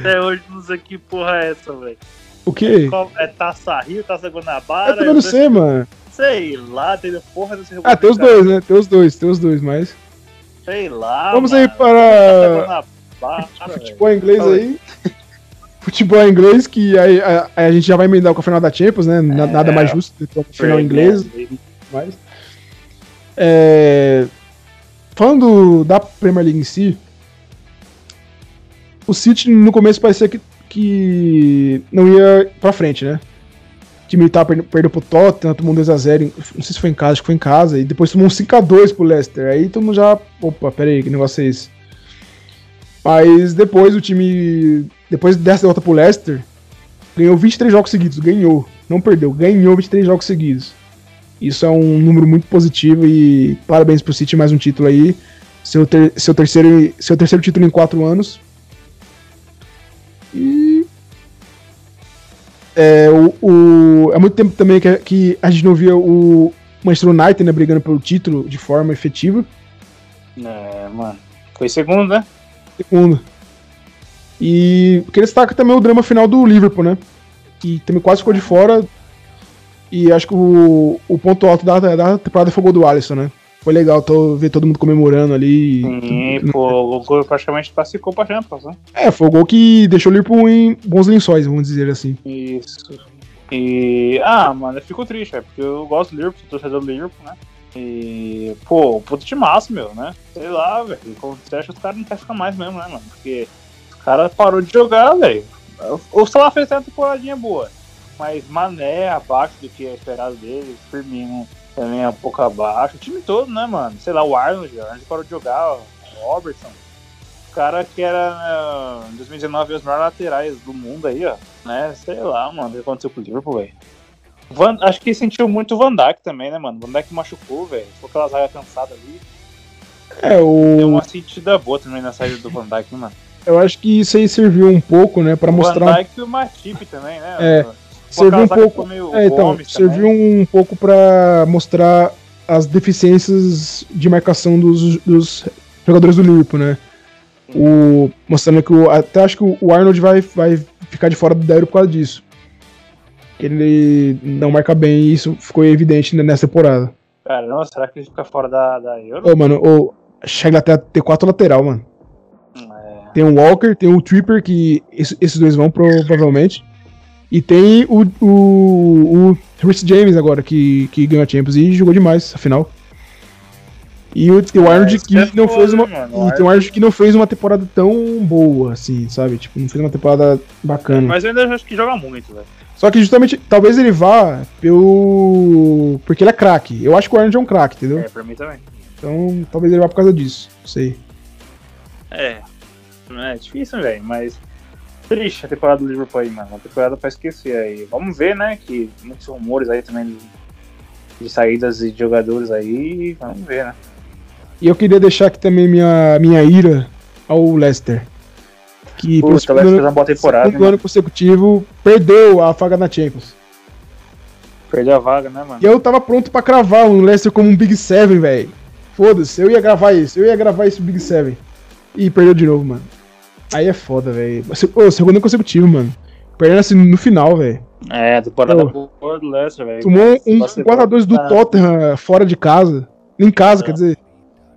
Até hoje não sei que porra é essa, velho. o quê? Qual- É Taça Rio, Taça Guanabara? Eu também não sei, mano. Sei lá, tem porra desse Ah, tem os dois, né? Tem os dois, tem os dois, mas. Sei lá. Vamos mano. aí para Taça futebol inglês Fala aí. Futebol inglês, que aí a, a gente já vai emendar com a final da Champions, né? É. Nada mais justo do que a final inglesa. League. Mas. É, Falando da Premier League em si, o City no começo parecia que, que não ia pra frente, né? O time tava perdendo, perdeu pro Tottenham, tomou um 2x0, não sei se foi em casa, acho que foi em casa, e depois tomou um 5x2 pro Leicester. Aí todo mundo já. Opa, pera aí, que negócio é esse? Mas depois o time. Depois dessa derrota pro Leicester, ganhou 23 jogos seguidos. Ganhou. Não perdeu, ganhou 23 jogos seguidos. Isso é um número muito positivo e parabéns pro City, mais um título aí. Seu, ter- seu, terceiro, seu terceiro título em quatro anos. E. É, o, o- há muito tempo também que, que a gente não via o Manchester United né, brigando pelo título de forma efetiva. É, mano. Foi segundo, né? Segundo. E queria destacar também o drama final do Liverpool, né? Que também quase ficou de fora. E acho que o, o ponto alto da, da temporada foi o gol do Alisson, né? Foi legal tô, ver todo mundo comemorando ali. Sim, pô, o gol praticamente classificou pra Champions, né? É, foi o gol que deixou o Liverpool em bons lençóis, vamos dizer assim. Isso. E. Ah, mano, eu fico triste, é, porque eu gosto do Liverpool, sou torcedor do Liverpool, né? E. Pô, puto de massa, meu, né? Sei lá, velho. Como você acha que os caras não querem ficar mais mesmo, né, mano? Porque os caras parou de jogar, velho. O Salah fez até uma temporadinha boa. Mas Mané abaixo do que é esperado dele, Firmino também é um pouco abaixo. O time todo, né, mano? Sei lá, o Arnold, o Arnold parou de jogar, o Robertson. O cara que era né, em 2019 os maiores laterais do mundo aí, ó. Né? Sei lá, mano, o que aconteceu com o Liverpool, velho. Van- Acho que sentiu muito o Van Dijk também, né, mano? O Van Dijk machucou, velho. Ficou aquela zaga cansada ali. É, Deu o, uma sentida boa também na saída do Van Dijk, né, mano? eu acho que isso aí serviu um pouco, né, pra o mostrar. Van Dijk e o Matip também, né? É, Ficou serviu aquela um zaga pouco. É, então, serviu também. um pouco pra mostrar as deficiências de marcação dos, dos jogadores do Liverpool, né? O, mostrando que o, até acho que o Arnold vai, vai ficar de fora do Euro por causa disso. Ele não marca bem e isso ficou evidente nessa temporada. Cara, não, será que ele fica fora da, da Euro? Ô, mano, ô, a Inglaterra tem quatro lateral, mano. É, Tem o Walker, tem o Tripper, que esse- esses dois vão provavelmente. E tem o, o, o Rhys James agora, que, que ganhou a Champions e jogou demais, afinal. E o, o Arnold isso que é não fez uma. mano? E tem o Arnold- Arnold que não fez uma temporada tão boa, assim, sabe? Tipo, não fez uma temporada bacana. Mas eu ainda acho que joga muito, velho. Só que justamente, talvez ele vá pelo. Porque ele é craque. Eu acho que o Arnold é um craque, entendeu? É, pra mim também. Então talvez ele vá por causa disso. Não sei. É. É difícil, velho, mas. Triste a temporada do Liverpool aí, mano. Uma temporada pra esquecer aí. Vamos ver, né? Que muitos rumores aí também de, de saídas de jogadores aí. Vamos ver, né? E eu queria deixar aqui também minha, minha ira ao Leicester. Que Puta, segundo, fazer ano, uma boa temporada. segundo mano. ano consecutivo perdeu a vaga na Champions. Perdeu a vaga, né, mano? E eu tava pronto pra cravar o Leicester como um Big Seven, velho. Foda-se, eu ia gravar isso, eu ia gravar esse Big Seven. E perdeu de novo, mano. Aí é foda, velho. Ô, segundo consecutivo, mano. Perdendo assim no final, velho. É, a temporada boa do Leicester, velho. Tomou um Nossa, 4x2 do ah, Tottenham fora de casa. Em casa, É. quer dizer.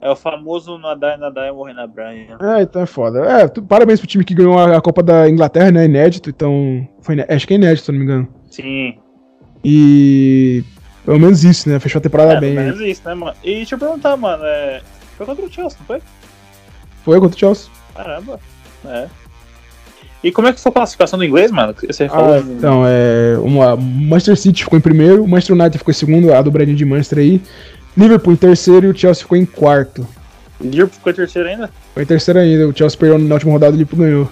É o famoso nadar, nadar e morrer na praia. É, então é foda. É, tu- parabéns pro time que ganhou a, Copa da Inglaterra, né? Inédito, então. Foi, acho que é inédito, se não me engano. Sim. E. Pelo menos isso, né? Fechou a temporada É, bem. pelo menos isso, né, mano? E deixa eu perguntar, mano, é... Foi contra o Chelsea, não foi? Foi contra o Chelsea. Caramba. É. E como é que foi a classificação do inglês, mano? Você falou. Ah, então, é. Uma, Manchester City ficou em primeiro, Manchester United ficou em segundo, a dobradinha de Manchester aí. Liverpool em terceiro e o Chelsea ficou em quarto. Liverpool ficou em terceiro ainda? Foi em terceiro ainda, o Chelsea perdeu na última rodada e o Liverpool ganhou.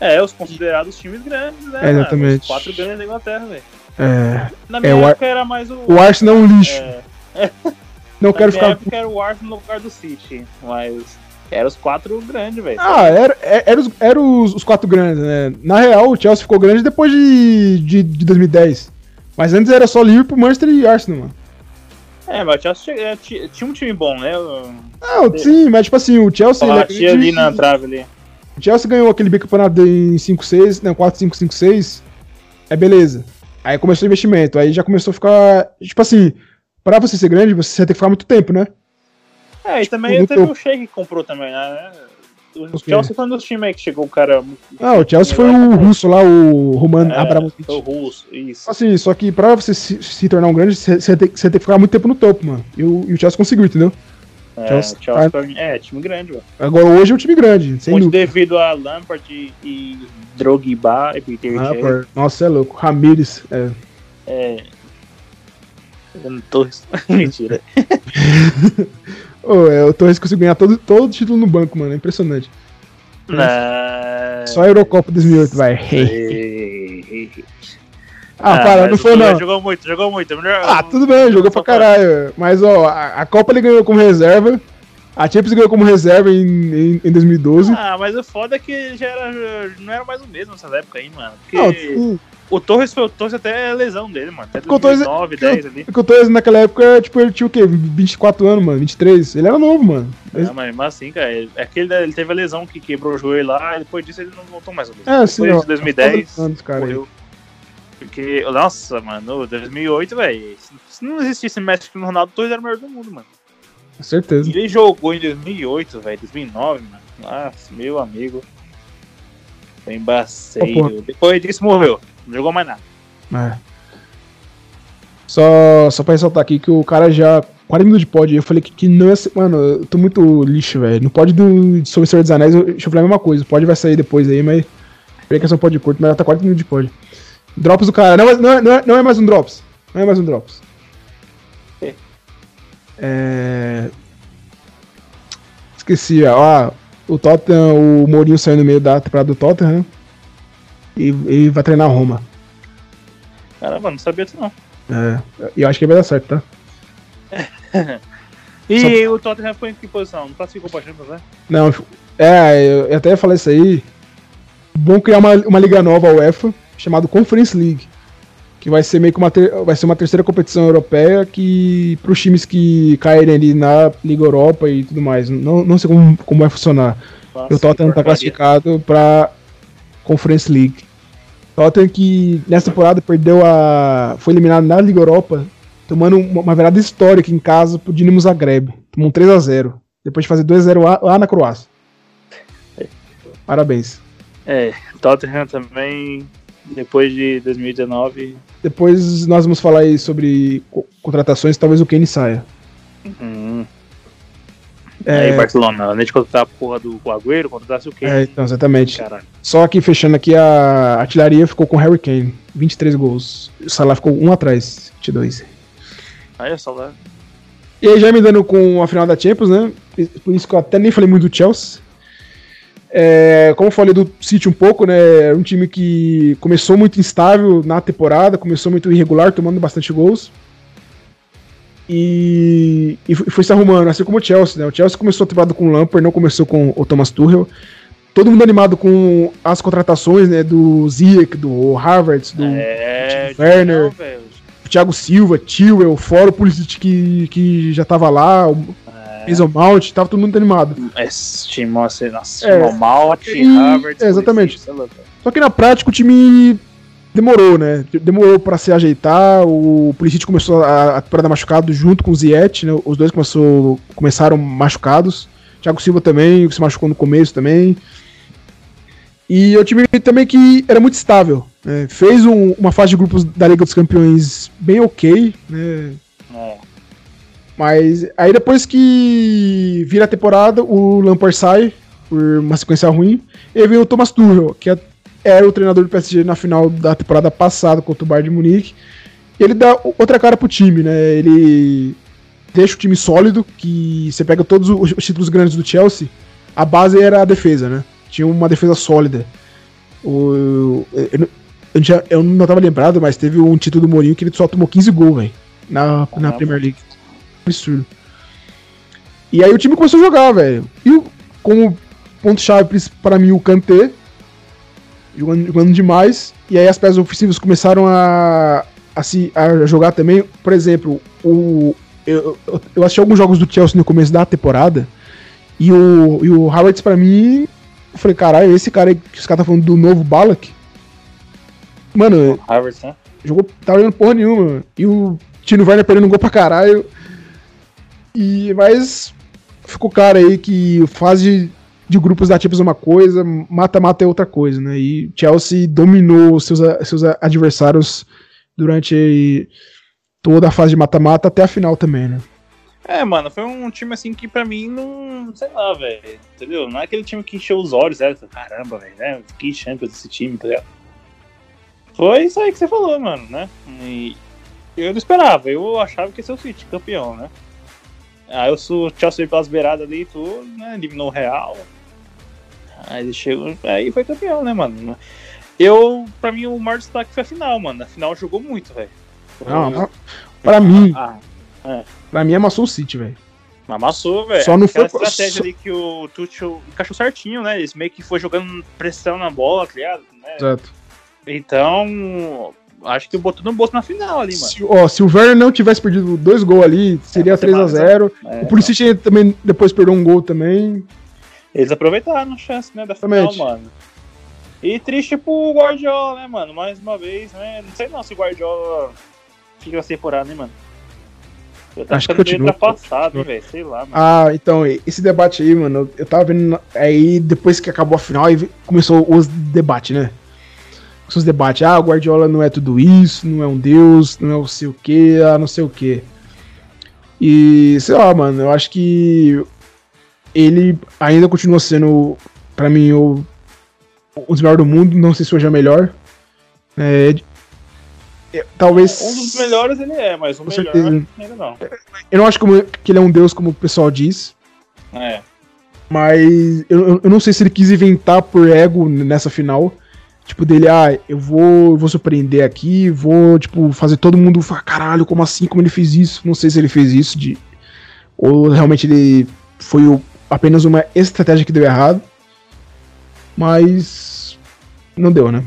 É, os considerados times grandes, né? É, mano? exatamente. Os quatro grandes da Inglaterra, velho. É. Na minha É, o Ar- época era mais o. O Arsenal é um lixo. É, Não na quero minha ficar. época era o Arsenal no lugar do City, mas. Era os quatro grandes, velho. Ah, era, é- era, os, era os, os quatro grandes, né? Na real, o Chelsea ficou grande depois de, de, de 2010. Mas antes era só Liverpool, Manchester e Arsenal, mano. É, mas o Chelsea tinha, tinha- tinha um time bom, né? Não, sim, mas tipo assim, o Chelsea. ele é grande- ali na trave ali. O Chelsea ganhou aquele bicampeonato em 5-6, não, 4-5-5-6. É beleza. Aí começou o investimento. Aí já começou a ficar. Tipo assim, pra você ser grande, você tem que ficar muito tempo, né? É, e também no teve o Sheik que comprou também, né? O? Chelsea foi um dos times aí que chegou o cara. Ah, o Chelsea foi o russo lá, o Roman É, Abramovich. foi o russo, isso. Assim, só que pra você se, se tornar um grande, você, tem, você tem que ficar muito tempo no topo, mano. E o, e o Chelsea conseguiu, entendeu? É, Chelsea- o Chelsea mim- é, time grande, velho. Agora hoje é um time grande, sem Muito dúvida. devido a Lampard e, e Drogba e Peter Ah, Shea. pô, Nossa, é louco. Ramires. É. É. Fernando Torres. Mentira. É, o Torres conseguiu ganhar todo, todo o título no banco, mano. É impressionante. Não. Só a Eurocopa 2008, vai. ah, para, mas não foi não. Jogou muito, jogou muito. Melhor- Ah, tudo bem, jogou pra caralho. Mas, ó, a, a Copa ele ganhou como reserva. A Champions ganhou como reserva em, em, em 2012. Ah, mas o foda é que já era, não era mais o mesmo nessa época aí, mano. Porque Não. O Torres foi o Torres até a lesão dele, mano. Até Porque o Torres- 2009, 10 ali. Porque o Torres naquela época, tipo, ele tinha o quê? 24 anos, mano, 23. Ele era novo, mano. Não, mas mesmo assim, cara, ele- é que ele, teve a lesão que quebrou o joelho lá, e depois disso ele não voltou mais. É, sim, Depois de 2010, anos, cara. morreu. Porque, nossa, mano, 2008, velho, se não existisse Messi e Ronaldo, o Torres era o melhor do mundo, mano. Com certeza. E ele jogou em 2008, velho, 2009, mano. Nossa, meu amigo. Foi Ô, embaceiro. Depois disso morreu. Não jogou mais nada. É. Só, só pra ressaltar aqui que o cara já. 40 minutos de pod, eu falei que, que não ia ser. Mano, eu tô muito lixo, velho. No pod do, sobre o Senhor dos Anéis, eu, deixa eu falar a mesma coisa. O pod vai sair depois aí, mas. Peraí que é só pod curto, mas já tá 40 minutos de pod. Drops do cara. Não, é- não, é, não, é, não é mais um Drops. Não é mais um Drops. É. É. Esqueci, ó. Ah, o Tottenham, o Mourinho saiu no meio da temporada do Tottenham. né? E, e vai treinar a Roma. Caramba, não sabia disso não. É, eu acho que vai dar certo, tá? E o Tottenham foi em que posição? Não classificou pra Champions, né? Não, é, eu até falar isso aí. Bom criar uma, uma liga nova, a UEFA, chamada Conference League. Que vai ser meio que uma, ter- vai ser uma terceira competição europeia que pros times que caírem ali na Liga Europa e tudo mais. Não, não sei como, como vai funcionar. Nossa, o Tottenham tá porcaria. classificado pra Conference League. Tottenham que nessa temporada perdeu a. foi eliminado na Liga Europa, tomando uma, virada histórica em casa pro Dinamo Zagreb. Tomou um 3x0. Depois de fazer 2x0 lá, lá na Croácia. Parabéns. É, Tottenham também, depois de 2019. Depois nós vamos falar aí sobre co- contratações, talvez o Kane saia. Hum. É, Aí, Barcelona, além de contratar a porra do Agüero, contratasse o quê? é, então, exatamente. Caralho. Só que fechando aqui, a artilharia ficou com Harry Kane, 23 gols. O Salah ficou um atrás, 22. Aí, só lá. E aí, já me dando com a final da Champions, né? Por isso que eu até nem falei muito do Chelsea. É, como eu falei do City um pouco, né? Era um time que começou muito instável na temporada, começou muito irregular, tomando bastante gols. E, e foi se arrumando, assim como o Chelsea, né? O Chelsea começou a temporada com o Lampard, não começou com o Thomas Tuchel. Todo mundo animado com as contratações, né? Do Ziyech, do Harvard, do É, Werner. não. Thiago Silva, Tillwell, fora o Pulisic que, que já tava lá, o Mason Mount, tava todo mundo animado. Esse time, nossa, nossa, É. é. Malt, E- Harvard, é, exatamente. Velho. Só que na prática o time demorou, né? Demorou para se ajeitar. O Pulisic começou a, a temporada machucado junto com o Ziet, né? Os dois começou, começaram machucados. Thiago Silva também, que se machucou no começo também. E o time também que era muito estável. Né? Fez um, uma fase de grupos da Liga dos Campeões bem ok, né? Mas aí depois que vira a temporada, o Lampard sai por uma sequência ruim. E vem o Thomas Tuchel, que é era o treinador do PSG na final da temporada passada contra o Bayern de Munique. Ele dá outra cara pro time, né? Ele deixa o time sólido, que você pega todos os títulos grandes do Chelsea, a base era a defesa, né? Tinha uma defesa sólida. O, eu, eu, eu não tava lembrado, mas teve um título do Mourinho que ele só tomou 15 gols, velho, na, na Premier League. Absurdo. E aí o time começou a jogar, velho. E como ponto-chave para mim o Kanté, jogando, jogando demais. E aí as peças ofensivas começaram a, a, se, a jogar também. Por exemplo, o, eu, eu assisti alguns jogos do Chelsea no começo da temporada. E o, e o Havertz, pra mim, eu falei, caralho, esse cara aí que os caras tá falando do novo Balak. Mano, Havertz, né? jogou, tava jogando porra nenhuma. E o Tino Werner perdendo gol pra caralho. E, mas ficou cara aí que fase de grupos da Champions é uma coisa, mata-mata é outra coisa, né? E Chelsea dominou seus, seus adversários durante toda a fase de mata-mata até a final também, né? É, mano, foi um time assim que pra mim não. sei lá, velho. Entendeu? Não é aquele time que encheu os olhos, né? Caramba, velho, né? Que Champions esse time, tá ligado? Foi isso aí que você falou, mano, né? E eu não esperava, eu achava que ia ser o City campeão, né? Aí eu sou Chelsea pelas beiradas ali e tudo, né? Eliminou o Real, Aí ele chegou, aí foi campeão, né, mano? Eu, pra mim, o maior destaque foi a final, mano. A final jogou muito, velho. Não, pra mim, ah, é. pra mim amassou o City, velho. Amassou, velho. Só não Aquela foi estratégia só... ali que o Tuchel encaixou certinho, né? Eles meio que foi jogando pressão na bola, tá ligado? Né? Exato. Então, acho que botou no bolso na final ali, mano. Se, ó, se o Werner não tivesse perdido dois gols ali, seria é, 3x0. É, o Pulisic também depois perdeu um gol também. Eles aproveitaram a chance, né, da final, mano. E triste pro Guardiola, né, mano? Mais uma vez, né? Não sei não se o Guardiola fica sem temporada, né, mano? Eu tava Acho que continua. passado, velho. Sei lá, mano. Ah, então, esse debate aí, mano, eu tava vendo. Aí, depois que acabou a final, aí começou os debates, né? Os debates. Ah, o Guardiola não é tudo isso, não é um deus, não é o sei o que, ah, não sei o que. E, sei lá, mano, eu acho que ele ainda continua sendo, para mim, o, o melhores do mundo. Não sei se hoje é melhor. É, é, talvez. Um dos melhores ele é, mas o melhor certeza. ainda não. Eu não acho como, que ele é um deus, como o pessoal diz. É. Mas eu, eu não sei se ele quis inventar por ego nessa final. Tipo, dele, ah, eu vou, eu vou surpreender aqui, vou, tipo, fazer todo mundo falar, caralho, como assim? Como ele fez isso? Não sei se ele fez isso de. Ou realmente ele foi o apenas uma estratégia que deu errado. Mas. Não deu, né?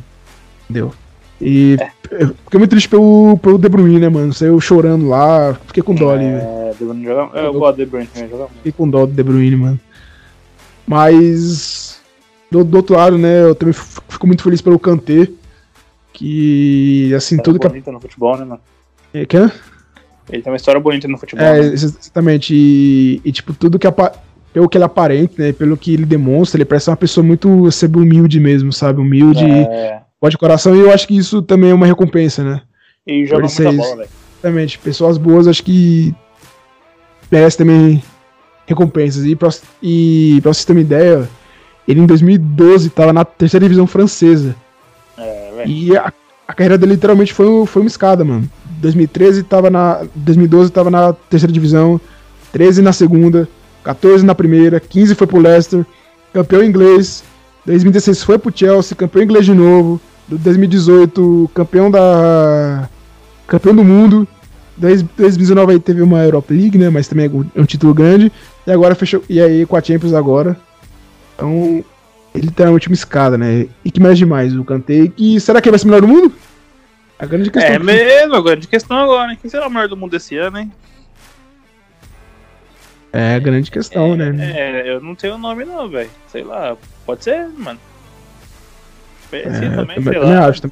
Deu. E é. fiquei muito triste pelo, pelo De Bruyne, né, mano? Saiu chorando lá, fiquei com dó ali. É, De Bruyne joga... Eu, eu gosto do De Bruyne também, joga Fiquei com dó do De Bruyne, mano. Mas. Do, do, outro lado, né, eu também fico muito feliz pelo Kanté. Que, assim, é tudo que. bonita no futebol, né, mano? É, que é? Ele tem uma história bonita no futebol. É, né? exatamente. E, e, tipo, tudo que, apa pelo que ele aparenta, né, pelo que ele demonstra, ele parece uma pessoa muito ser humilde mesmo, sabe? Humilde, é. de coração, e eu acho que isso também é uma recompensa, né? E joga muita isso. bola, velho. Exatamente, pessoas boas acho que merecem também recompensas. E pra, e pra vocês terem uma ideia, ele em 2012 tava na terceira divisão francesa. É, velho. E a, a, carreira dele literalmente foi, foi uma escada, mano. 2013 tava na. 2012 tava na terceira divisão, 13 na segunda, 14 na primeira, 15 foi pro Leicester, campeão inglês, 2016 foi pro Chelsea, campeão inglês de novo, 2018 campeão da campeão do mundo, 2019 aí teve uma Europa League, né, mas também é um título grande, e agora fechou, e aí com a Champions agora. Então, ele literalmente uma escada, né? E que mais demais o Kanté, que será que ele vai ser o melhor do mundo? A grande questão. É mesmo, a grande questão agora, hein? Quem será o melhor do mundo esse ano, hein? É a grande questão, é, né? É, eu não tenho nome não, velho. Sei lá, pode ser, mano. é, também, também, sei lá. Acho,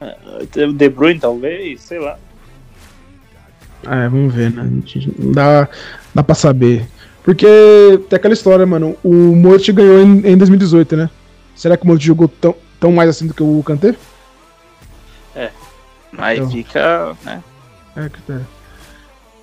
É, o De Bruyne, talvez, sei lá. É, vamos ver, né? Não dá, dá pra saber. Porque tem aquela história, mano. O Moit ganhou em, em 2018, né? Será que o Moit jogou tão, tão mais assim do que o Kanté? É. Aí então. fica, né? É, que tá.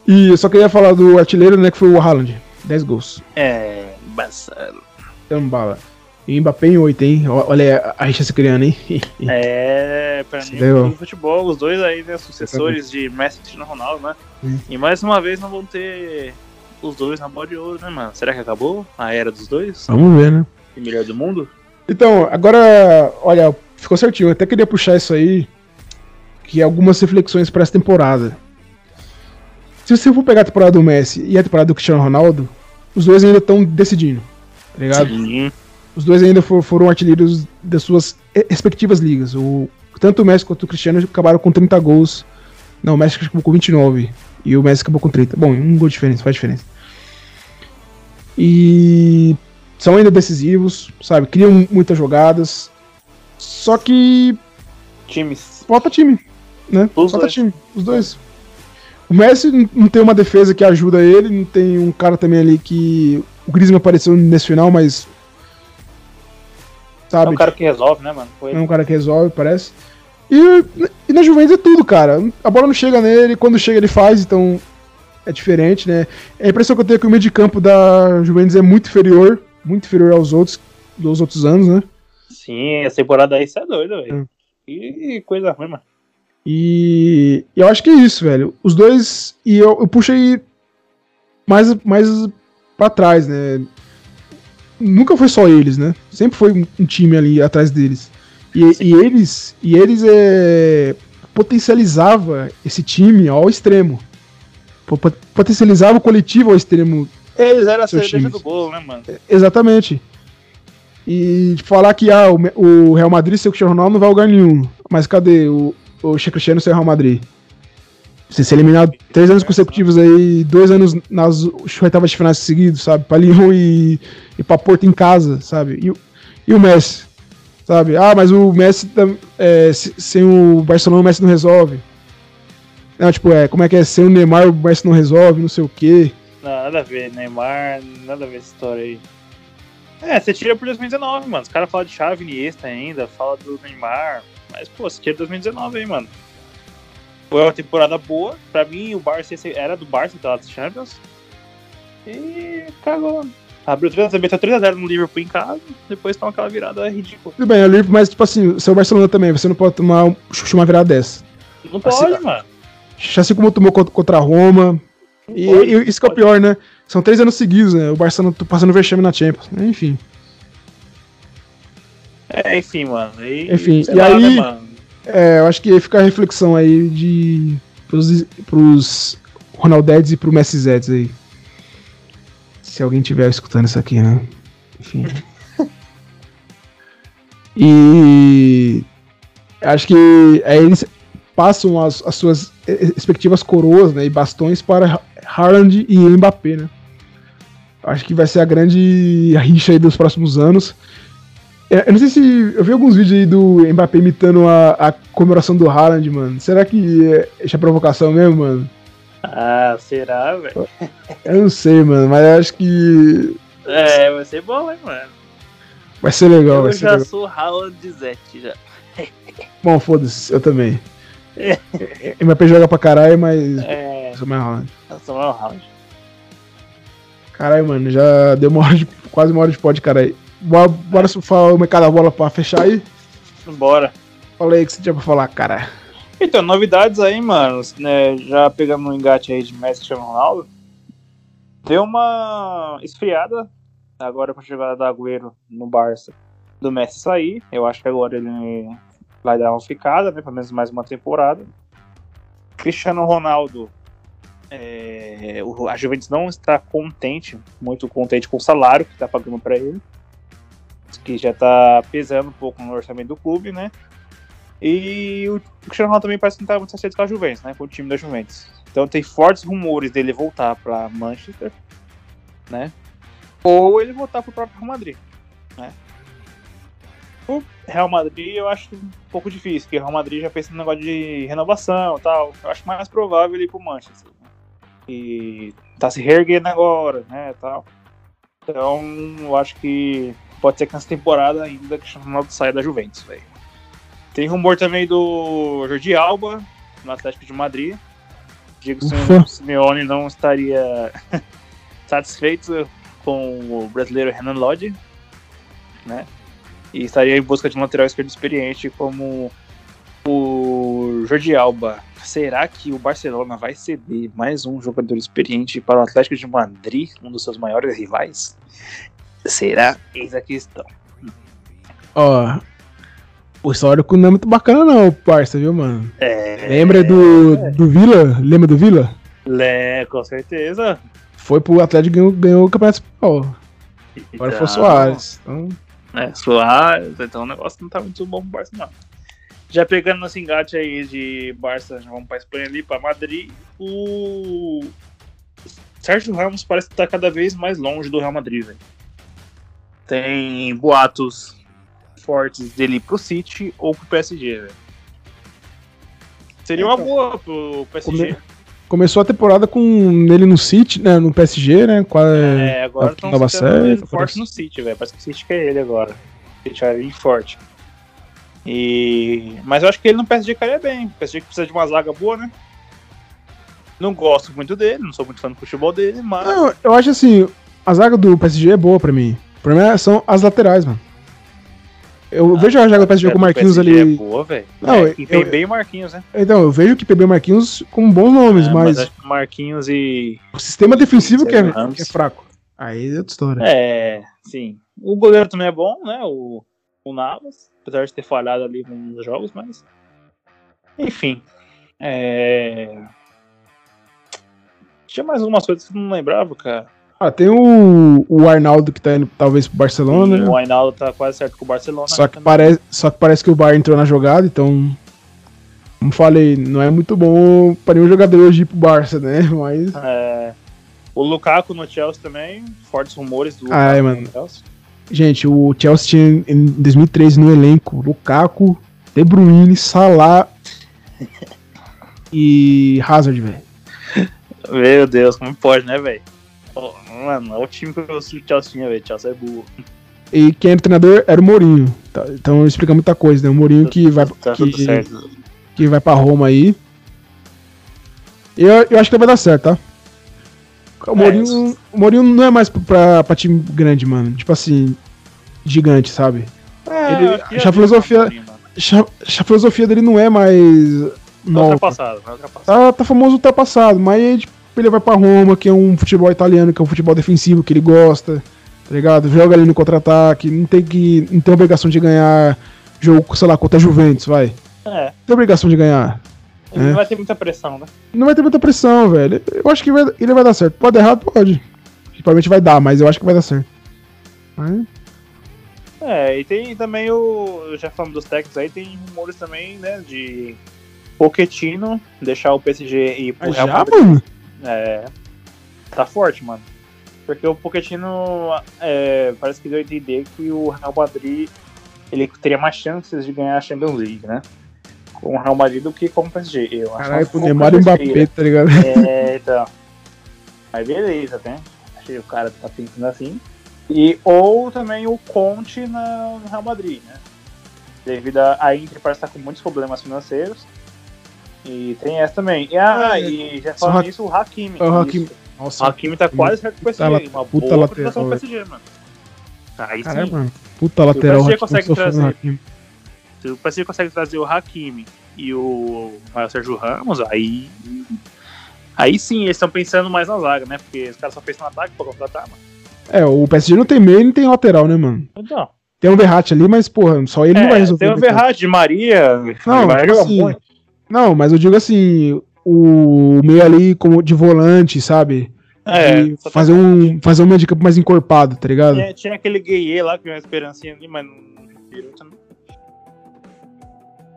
E eu só queria falar do artilheiro, né? Que foi o Haaland. 10 gols. É, embaçado. Tambala. E Mbappé em 8, hein? Olha a rixa se criando, hein? É, pra mim, no futebol, os dois aí, né, sucessores de Messi e Cristiano Ronaldo, né? Hum. E mais uma vez não vão ter os dois na bola de ouro, né, mano? Será que acabou a era dos dois? Vamos ver, né? E melhor do mundo? Então, agora, olha, ficou certinho. Eu até queria puxar isso aí, que é algumas reflexões para essa temporada. Se você for pegar a temporada do Messi e a temporada do Cristiano Ronaldo, os dois ainda estão decidindo, tá ligado? Sim. Os dois ainda for, foram artilheiros das suas respectivas ligas. O, tanto o Messi quanto o Cristiano acabaram com 30 gols. Não, o Messi acabou com 29 e o Messi acabou com 30. Bom, um gol de diferença, faz diferença. E são ainda decisivos, sabe? Criam muitas jogadas. Só que. Times. Falta time, né? Os Falta dois. time, os dois. O Messi não tem uma defesa que ajuda ele, não tem um cara também ali que. O Griezmann apareceu nesse final, mas Sabe? É um cara que resolve, né, mano? Foi... É um cara que resolve, parece. E, e na Juventus é tudo, cara. A bola não chega nele, quando chega ele faz, então é diferente, né? A impressão que eu tenho é que o meio de campo da Juventus é muito inferior, muito inferior aos outros, dos outros anos, né? Sim, essa temporada aí você é doido, velho. É. Que coisa ruim, mano. E eu acho que é isso, velho. Os dois. E eu, eu puxei mais, mais pra trás, né? nunca foi só eles, né? Sempre foi um time ali atrás deles. E, e eles, e eles é, potencializava esse time ao extremo. Potencializava o coletivo ao extremo. Eles eram a cerveja do bolo, né, mano? É, exatamente. E falar que ah, o, o Real Madrid, seu Cristiano Ronaldo, não vai lugar nenhum. Mas cadê o, o Cristiano seu Real Madrid? Você ser eliminado três anos consecutivos aí, dois anos nas oitavas de finais seguidos, sabe? Pra Lyon e, e pra Porto em casa, sabe? E, e o Messi, sabe? Ah, mas o Messi, é, sem o Barcelona, o Messi não resolve. Não, tipo, é, como é que é? Sem o Neymar, o Messi não resolve, não sei o quê. Nada a ver, Neymar, nada a ver essa história aí. É, você tira por 2019, mano. Os caras falam de Xavi Iniesta ainda, fala do Neymar. Mas, pô, você tira 2019 aí, mano. Foi uma temporada boa. Pra mim, o Barça era do Barça, então, das Champions. E cagou. Abriu 3 meteu 3x0 no Liverpool em casa, depois toma aquela virada ridícula. Tudo bem, é o Liverpool, mas tipo assim, seu Barcelona também, você não pode tomar uma virada dessa. Não pode, assim, mano. Assim como tomou contra a Roma. E, pode, e, isso que é o pior, né? São três anos seguidos, né? O Barcelona passando vexame na Champions. Enfim. É, enfim, mano. E, enfim, e lá, aí. Né, é, eu acho que fica a reflexão aí de pros, pros Ronaldedes e pro Messi Zeds aí. Se alguém tiver escutando isso aqui, né? Enfim. e acho que aí eles passam as, as suas respectivas coroas né, e bastões para Haaland e Mbappé, né? Acho que vai ser a grande rixa aí dos próximos anos. É, eu não sei se. Eu vi alguns vídeos aí do Mbappé imitando a, a comemoração do Haaland, mano. Será que é, é provocação mesmo, mano? Ah, será, velho? Eu não sei, mano, mas eu acho que. É, vai ser bom, hein, mano. Vai ser legal, eu vai ser legal. Eu já sou Haaland de Zete já. Bom, foda-se, eu também. Mbappé joga pra caralho, mas. É. Eu sou mais Haaland. Eu sou mais Haaland. Caralho, mano, já deu uma hora de, quase uma hora de pod, caralho. Bora, bora falar o mercado da bola pra fechar aí? Bora. Falei que você tinha pra falar, cara. Então, novidades aí, mano. Né, já pegando um engate aí de Messi e Ronaldo. Deu uma esfriada agora com a chegada da Agüero no Barça. Do Messi sair. Eu acho que agora ele vai dar uma ficada, né? Pelo menos mais uma temporada. Cristiano Ronaldo. É, a Juventus não está contente, muito contente com o salário que está pagando para ele que já tá pesando um pouco no orçamento do clube, né? E o Cristiano Ronaldo também parece que não tá muito satisfeito com a Juventus, né? Com o time da Juventus. Então tem fortes rumores dele voltar para Manchester, né? Ou ele voltar pro próprio Real Madrid, né? O Real Madrid eu acho um pouco difícil, porque o Real Madrid já pensa no negócio de renovação e tal. Eu acho mais provável ele ir pro Manchester. Né? E tá se reerguendo agora, né, tal. Então, eu acho que pode ser que nessa temporada ainda que o Ronaldo saia da Juventus, velho. Tem rumor também do Jordi Alba, no Atlético de Madrid. Digo que o Simeone não estaria satisfeito com o brasileiro Renan Lodge, né? E estaria em busca de um lateral esquerdo experiente como o Jordi Alba. Será que o Barcelona vai ceder mais um jogador experiente para o Atlético de Madrid, um dos seus maiores rivais? Será? Eis a questão. Ó, o histórico não é muito bacana não, parça, viu, mano? É... Lembra do, do Vila? Lembra do Vila? É, com certeza. Foi pro Atlético e ganhou, ganhou o Campeonato Espanhol. Agora então... foi o Soares. Então... É, Soares, então o negócio não tá muito bom pro Barça, não. Já pegando nosso engate aí de Barça, já vamos pra Espanha ali, pra Madrid. O Sérgio Ramos parece estar tá cada vez mais longe do Real Madrid, velho. Tem boatos fortes dele pro City ou pro PSG, velho. Seria uma então, boa pro PSG. Come... Começou a temporada com ele no City, né? No PSG, né? Qual é, agora estão forte no City, velho. Parece que o City quer ele agora. City vai vir forte. E... Mas eu acho que ele no PSG cairia bem. O PSG precisa de uma zaga boa, né? Não gosto muito dele, não sou muito fã do futebol dele, mas. Não, eu acho assim, a zaga do PSG é boa pra mim. O problema são as laterais, mano. Eu ah, vejo a zaga do PSG com o Marquinhos ali. É boa, velho. Não, é, e PB e Marquinhos, né? Então, eu vejo que PB e Marquinhos com bons nomes, é, mas. mas Marquinhos e. O sistema defensivo que é, que é, fraco. Aí é outra história. É, sim. O goleiro também é bom, né? O, o Navas, apesar de ter falhado ali nos jogos, mas. Enfim. É. Tinha mais algumas coisas que eu não lembrava, cara. Ah, tem o, o Arnaldo que tá indo talvez pro Barcelona, Sim, né? O Arnaldo tá quase certo com o Barcelona. Só que, parece, só que parece que o Bar entrou na jogada, então. Como falei, não é muito bom para nenhum jogador hoje ir pro Barça, né? Mas. É, o Lukaku no Chelsea também, fortes rumores do Lukaku Ai, mano. Gente, o Chelsea tinha em 2013 no elenco Lukaku, De Bruyne, Salah e Hazard, velho. Meu Deus, como pode, né, velho? Mano, é o time que o Chelsea, velho. Chelsea é burro. E quem era o treinador era o Mourinho. Tá, então explica muita coisa, né? O Mourinho que vai, tá que, que vai pra Roma aí. Eu, eu acho que vai dar certo, tá? O Mourinho, é, o Mourinho não é mais pra, pra time grande, mano. Tipo assim, gigante, sabe? É, Ele, a, filosofia, a filosofia dele não é mais. Tá nova. ultrapassado, tá ultrapassado. Tá, tá famoso ultrapassado, mas tipo, ele vai pra Roma, que é um futebol italiano, que é um futebol defensivo que ele gosta, tá ligado? Joga ali no contra-ataque, não tem que. não tem obrigação de ganhar jogo, sei lá, contra a Juventus, vai. É. Não tem obrigação de ganhar. Ele é. não vai ter muita pressão, né? Não vai ter muita pressão, velho. Eu acho que vai, ele vai dar certo. Pode dar errado, pode. Principalmente vai dar, mas eu acho que vai dar certo. Mas... É, e tem também o. Já falamos dos técnicos aí, tem rumores também, né? De Pochettino deixar o PSG ir pro Real Madrid. Mano? É. Tá forte, mano. Porque o Pochettino é, parece que deu a entender que o Real Madrid ele teria mais chances de ganhar a Champions League, né? Com o Real Madrid do que com o PSG. Eu acho Caralho, com o Neymar e o Mbappé, tá ligado? É, então. Mas beleza, né? Achei que o cara tá pensando assim. E, ou também o Conte na, no Real Madrid, né? Devido a, a Inter parece estar com muitos problemas financeiros. E tem essa também. E, ah, é, e já falando nisso, o Hakimi. O Hakimi. Nossa, o Hakimi tá quase certo com o PSG. Uma puta boa lateral. do PSG, mano. Aí Caramba, sim. Mano, puta lateral. Se o PSG consegue trazer. Se o PSG consegue trazer o Hakimi e o Sérgio Ramos, aí. Aí sim, eles estão pensando mais na zaga, né? Porque os caras só pensam no ataque pra contratar, mano. É, o PSG não tem meio e não tem lateral, né, mano? Então. Tem um Verratti ali, mas, porra, só ele é, não vai resolver. Tem o Verratti, de Maria. Não, tipo jogar assim. Não, mas eu digo assim, o meio ali como de volante, sabe? É, fazer um, fazer um meio de campo mais encorpado, tá ligado? Tinha, tinha aquele Gueye lá que tinha uma esperancinha ali, mas não virou também.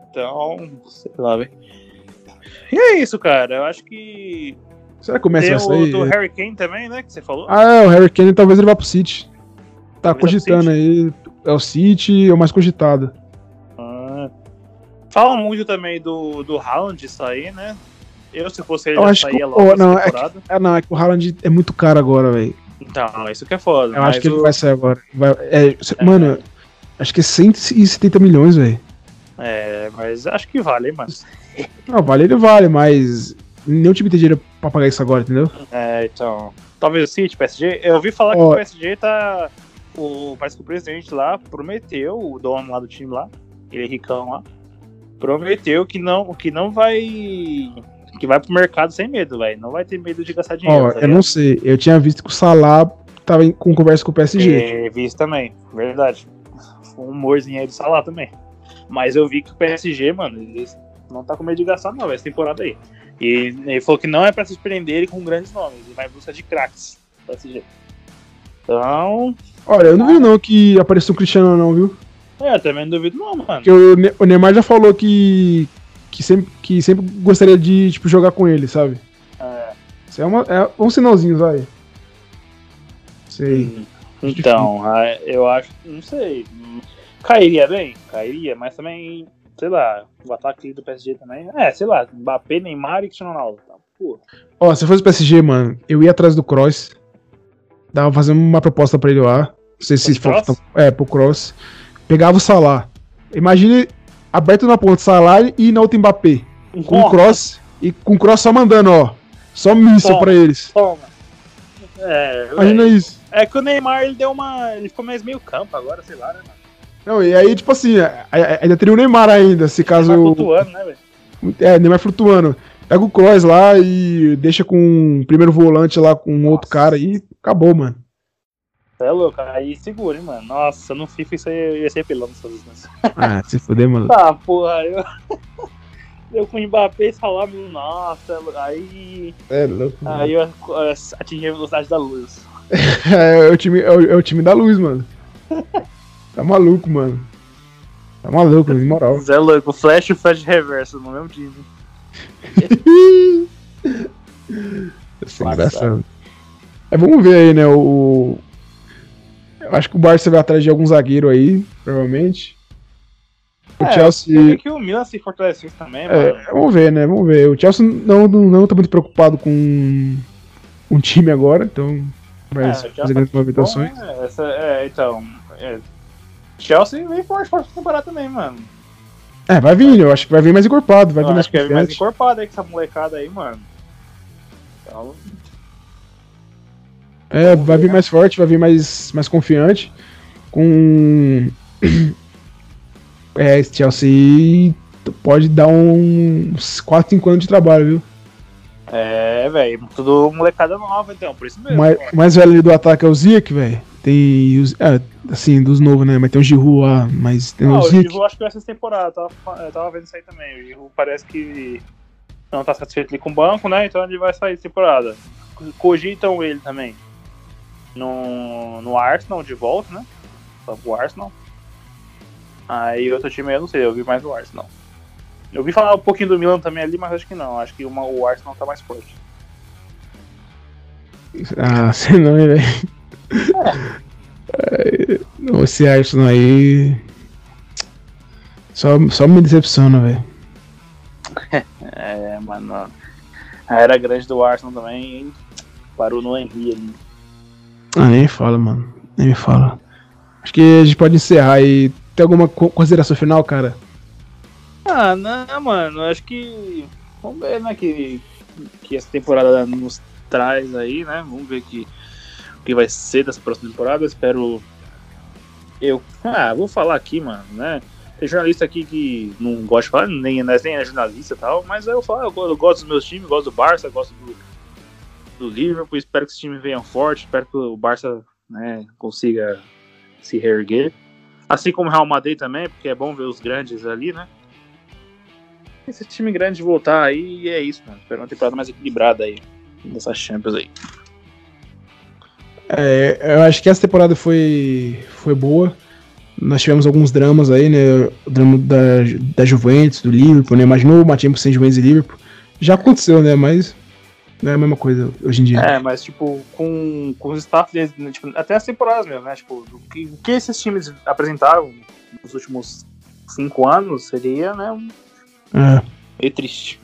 Então, sei lá, velho. E é isso, cara. Eu acho que. Será que começa essa aí? do Harry Kane também, né? Que você falou? Ah, é, o Harry Kane talvez ele vá pro City. Tá talvez cogitando aí. é o City, é o mais cogitado. Fala muito também do, do Haaland sair, né? Eu, se fosse ele, Eu acho que, saía oh, logo não, é que, ah, não, é que o Haaland é muito caro agora, velho. Então, isso que é foda. Eu mas acho que ele o- vai sair agora. Vai- é, É. Mano, acho que é 170 milhões, velho. É, mas acho que vale, hein, mano. Não, vale ele vale, mas nenhum time tem dinheiro pra pagar isso agora, entendeu? É, então. Talvez o City, PSG. Eu ouvi falar que o PSG tá. O, parece que o presidente lá prometeu, o dono lá do time lá, ele é ricão lá, prometeu que não, que não vai. Que vai pro mercado sem medo, velho. Não vai ter medo de gastar dinheiro. Ó, tá eu não sei. Eu tinha visto que o Salah tava em- com conversa com o PSG. É, vi isso também, verdade. Um humorzinho aí do Salah também. Mas eu vi que o PSG, mano, eles não tá com medo de gastar, não, essa temporada aí. E ele falou que não é pra se surpreender com grandes nomes, ele vai em busca de craques. PSG. Então, Olha, eu não vi não que apareceu o Cristiano não, viu? É, também não duvido, não, mano. Porque o, Ne- o Neymar já falou que que sempre, que sempre gostaria de tipo jogar com ele, sabe? É, Isso é, uma, é um sinalzinho, vai. Sei. então, ah, eu acho, não sei. hum, Cairia bem? Cairia, mas também, sei lá, o ataque do PSG também. É, sei lá, Mbappé, Neymar e Cristiano Ronaldo. Tá, pô. Ó, se eu fosse PSG, mano, eu ia atrás do Cross. Dava fazendo uma proposta pra ele lá. Não sei se for, é, pro Cross. Pegava o Salah. Imagine aberto na ponta Salah e na outra Mbappé. Com o Nossa, Cross e com o Cross só mandando, ó. Só míssil pra eles. Toma. É, Imagina véi. isso. é que o Neymar ele deu uma. Ele ficou mais meio campo agora, sei lá, né, mano? Não, e aí, tipo assim, a- a- ainda teria o Neymar ainda, se caso. Tá flutuando, né, velho? É, Neymar flutuando. Pega o Cross lá e deixa com o primeiro volante lá com um outro cara e acabou, mano. Você é louco, aí segura, hein, mano. Nossa, no FIFA isso aí ia ser pelão nessas vezes. Ah, se fuder, mano. Tá, porra, eu. Eu com o Mbappé e meu, nossa, aí. É louco. mano. Aí eu atingi a velocidade da luz. É, é o time, é, o, é o time da luz, mano. Tá maluco, mano. Tá maluco, de moral. Zé louco, Flash e Flash Reverso no mesmo time. Isso é engraçado. É, vamos ver aí, né? O. Eu acho que o Barça vai atrás de algum zagueiro aí, provavelmente. O É, Chelsea. Eu vi que o Milan se fortaleceu também, mano. É, vamos ver, né? Vamos ver. O Chelsea não, não, não tá muito preocupado com um time agora, então vai É, o fazer Chelsea grandes tá movimentações. bom, é, essa, é, então. é, Chelsea vem forte, forte pra temporada também, mano. É, vai vir, eu acho que vai vir mais encorpado, vai Eu vir mais acho que é mais confiante. encorpado aí com essa molecada aí, mano. Então, É, vai vir mais forte, vai vir mais, mais confiante. Com. É, esse Chelsea pode dar uns 4, 5 anos de trabalho, viu? é, velho, tudo molecada nova, então, por isso O mesmo. mais, o mais velho ali do ataque é o Ziek, velho. Tem os. É, assim, dos novos, né? Mas tem o Giroud lá, mas tem Ah, o o Ziek. Giroud acho que vai ser essa temporada, eu tava, eu tava vendo isso aí também. O Giroud parece que não tá satisfeito ali com o banco, né? Então ele vai sair de temporada. Cogitam ele também no, no Arsenal de volta, né? Pro Arsenal. Aí outro time eu não sei, eu vi mais do Arsenal. Eu vi falar um pouquinho do Milan também ali, mas acho que não. Acho que uma, o Arsenal tá mais forte. Ah, sei não, hein, velho. É, Esse Arsenal aí. Só, só me decepciona, velho. É, mano. A era grande do Arsenal também hein? parou no Henry ali. Ah, nem fala, mano. Nem fala. Acho que a gente pode encerrar aí. Tem alguma co- consideração final, cara? Ah, não, mano, acho que. Vamos ver, né? Que, que essa temporada nos traz aí, né? Vamos ver que, o que vai ser dessa próxima temporada. Espero. Eu. Ah, vou falar aqui, mano, né? Tem jornalista aqui que não gosta de falar, nem, nós nem é jornalista e tal, mas eu falo, eu, go- eu gosto dos meus times, gosto do Barça, gosto do, do Liverpool, espero que esse time venha forte, espero que o Barça né, consiga se reerguer. Assim como o Real Madrid também, porque é bom ver os grandes ali, né? Esse time grande voltar aí é isso, mano. Espero uma temporada mais equilibrada aí. Dessas Champions aí. É, eu acho que essa temporada foi, foi boa. Nós tivemos alguns dramas aí, né? O drama da, da Juventus, do Liverpool, né? Imaginou uma Champions sem Juventus e Liverpool. Já aconteceu, né? Mas Não é a mesma coisa hoje em dia. É, mas tipo, com, com os staff deles, né, tipo, até as temporadas mesmo, né? Tipo, o que, o que esses times apresentaram nos últimos cinco anos seria, né? Um... É. Meio triste.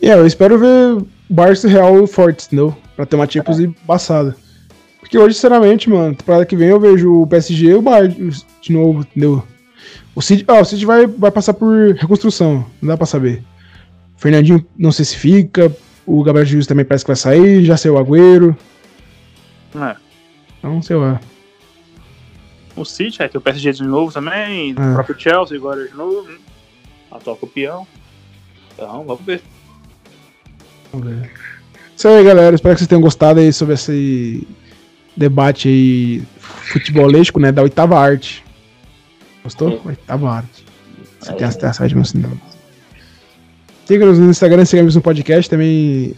É, eu espero ver Barça Real forte, entendeu? Pra ter uma Champions é. embaçada. Porque hoje, sinceramente, mano, temporada que vem eu vejo o PSG e o Bayern de novo, entendeu? O City, ó, o City vai, vai passar por reconstrução, não dá pra saber. Fernandinho não sei se fica, o Gabriel Jesus também parece que vai sair, já saiu o Agüero. É. Então, sei lá. O City, é, tem o PSG de novo também, é. o próprio Chelsea agora de novo, né? atual campeão. Então, vamos ver. Vamos ver. Isso aí, galera. Espero que vocês tenham gostado aí sobre esse debate aí futebolístico, né? Da oitava arte. Gostou? É. Oitava arte. Você é. tem as site meu sinal. Siga-nos no Instagram, siga-nos no podcast também.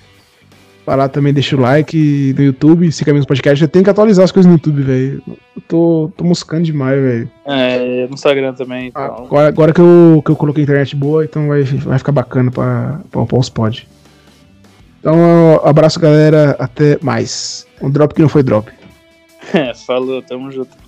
Vai lá também, deixa o like no YouTube, siga-nos no podcast. Eu tenho que atualizar as coisas no YouTube, velho. Eu tô, tô moscando demais, velho. É, no Instagram também. Então. Agora, agora que, eu, que eu coloquei internet boa, então vai, vai ficar bacana pra, pra, pra os pod. Então, um abraço, galera. Até mais. Um drop que não foi drop. É, falou, tamo junto.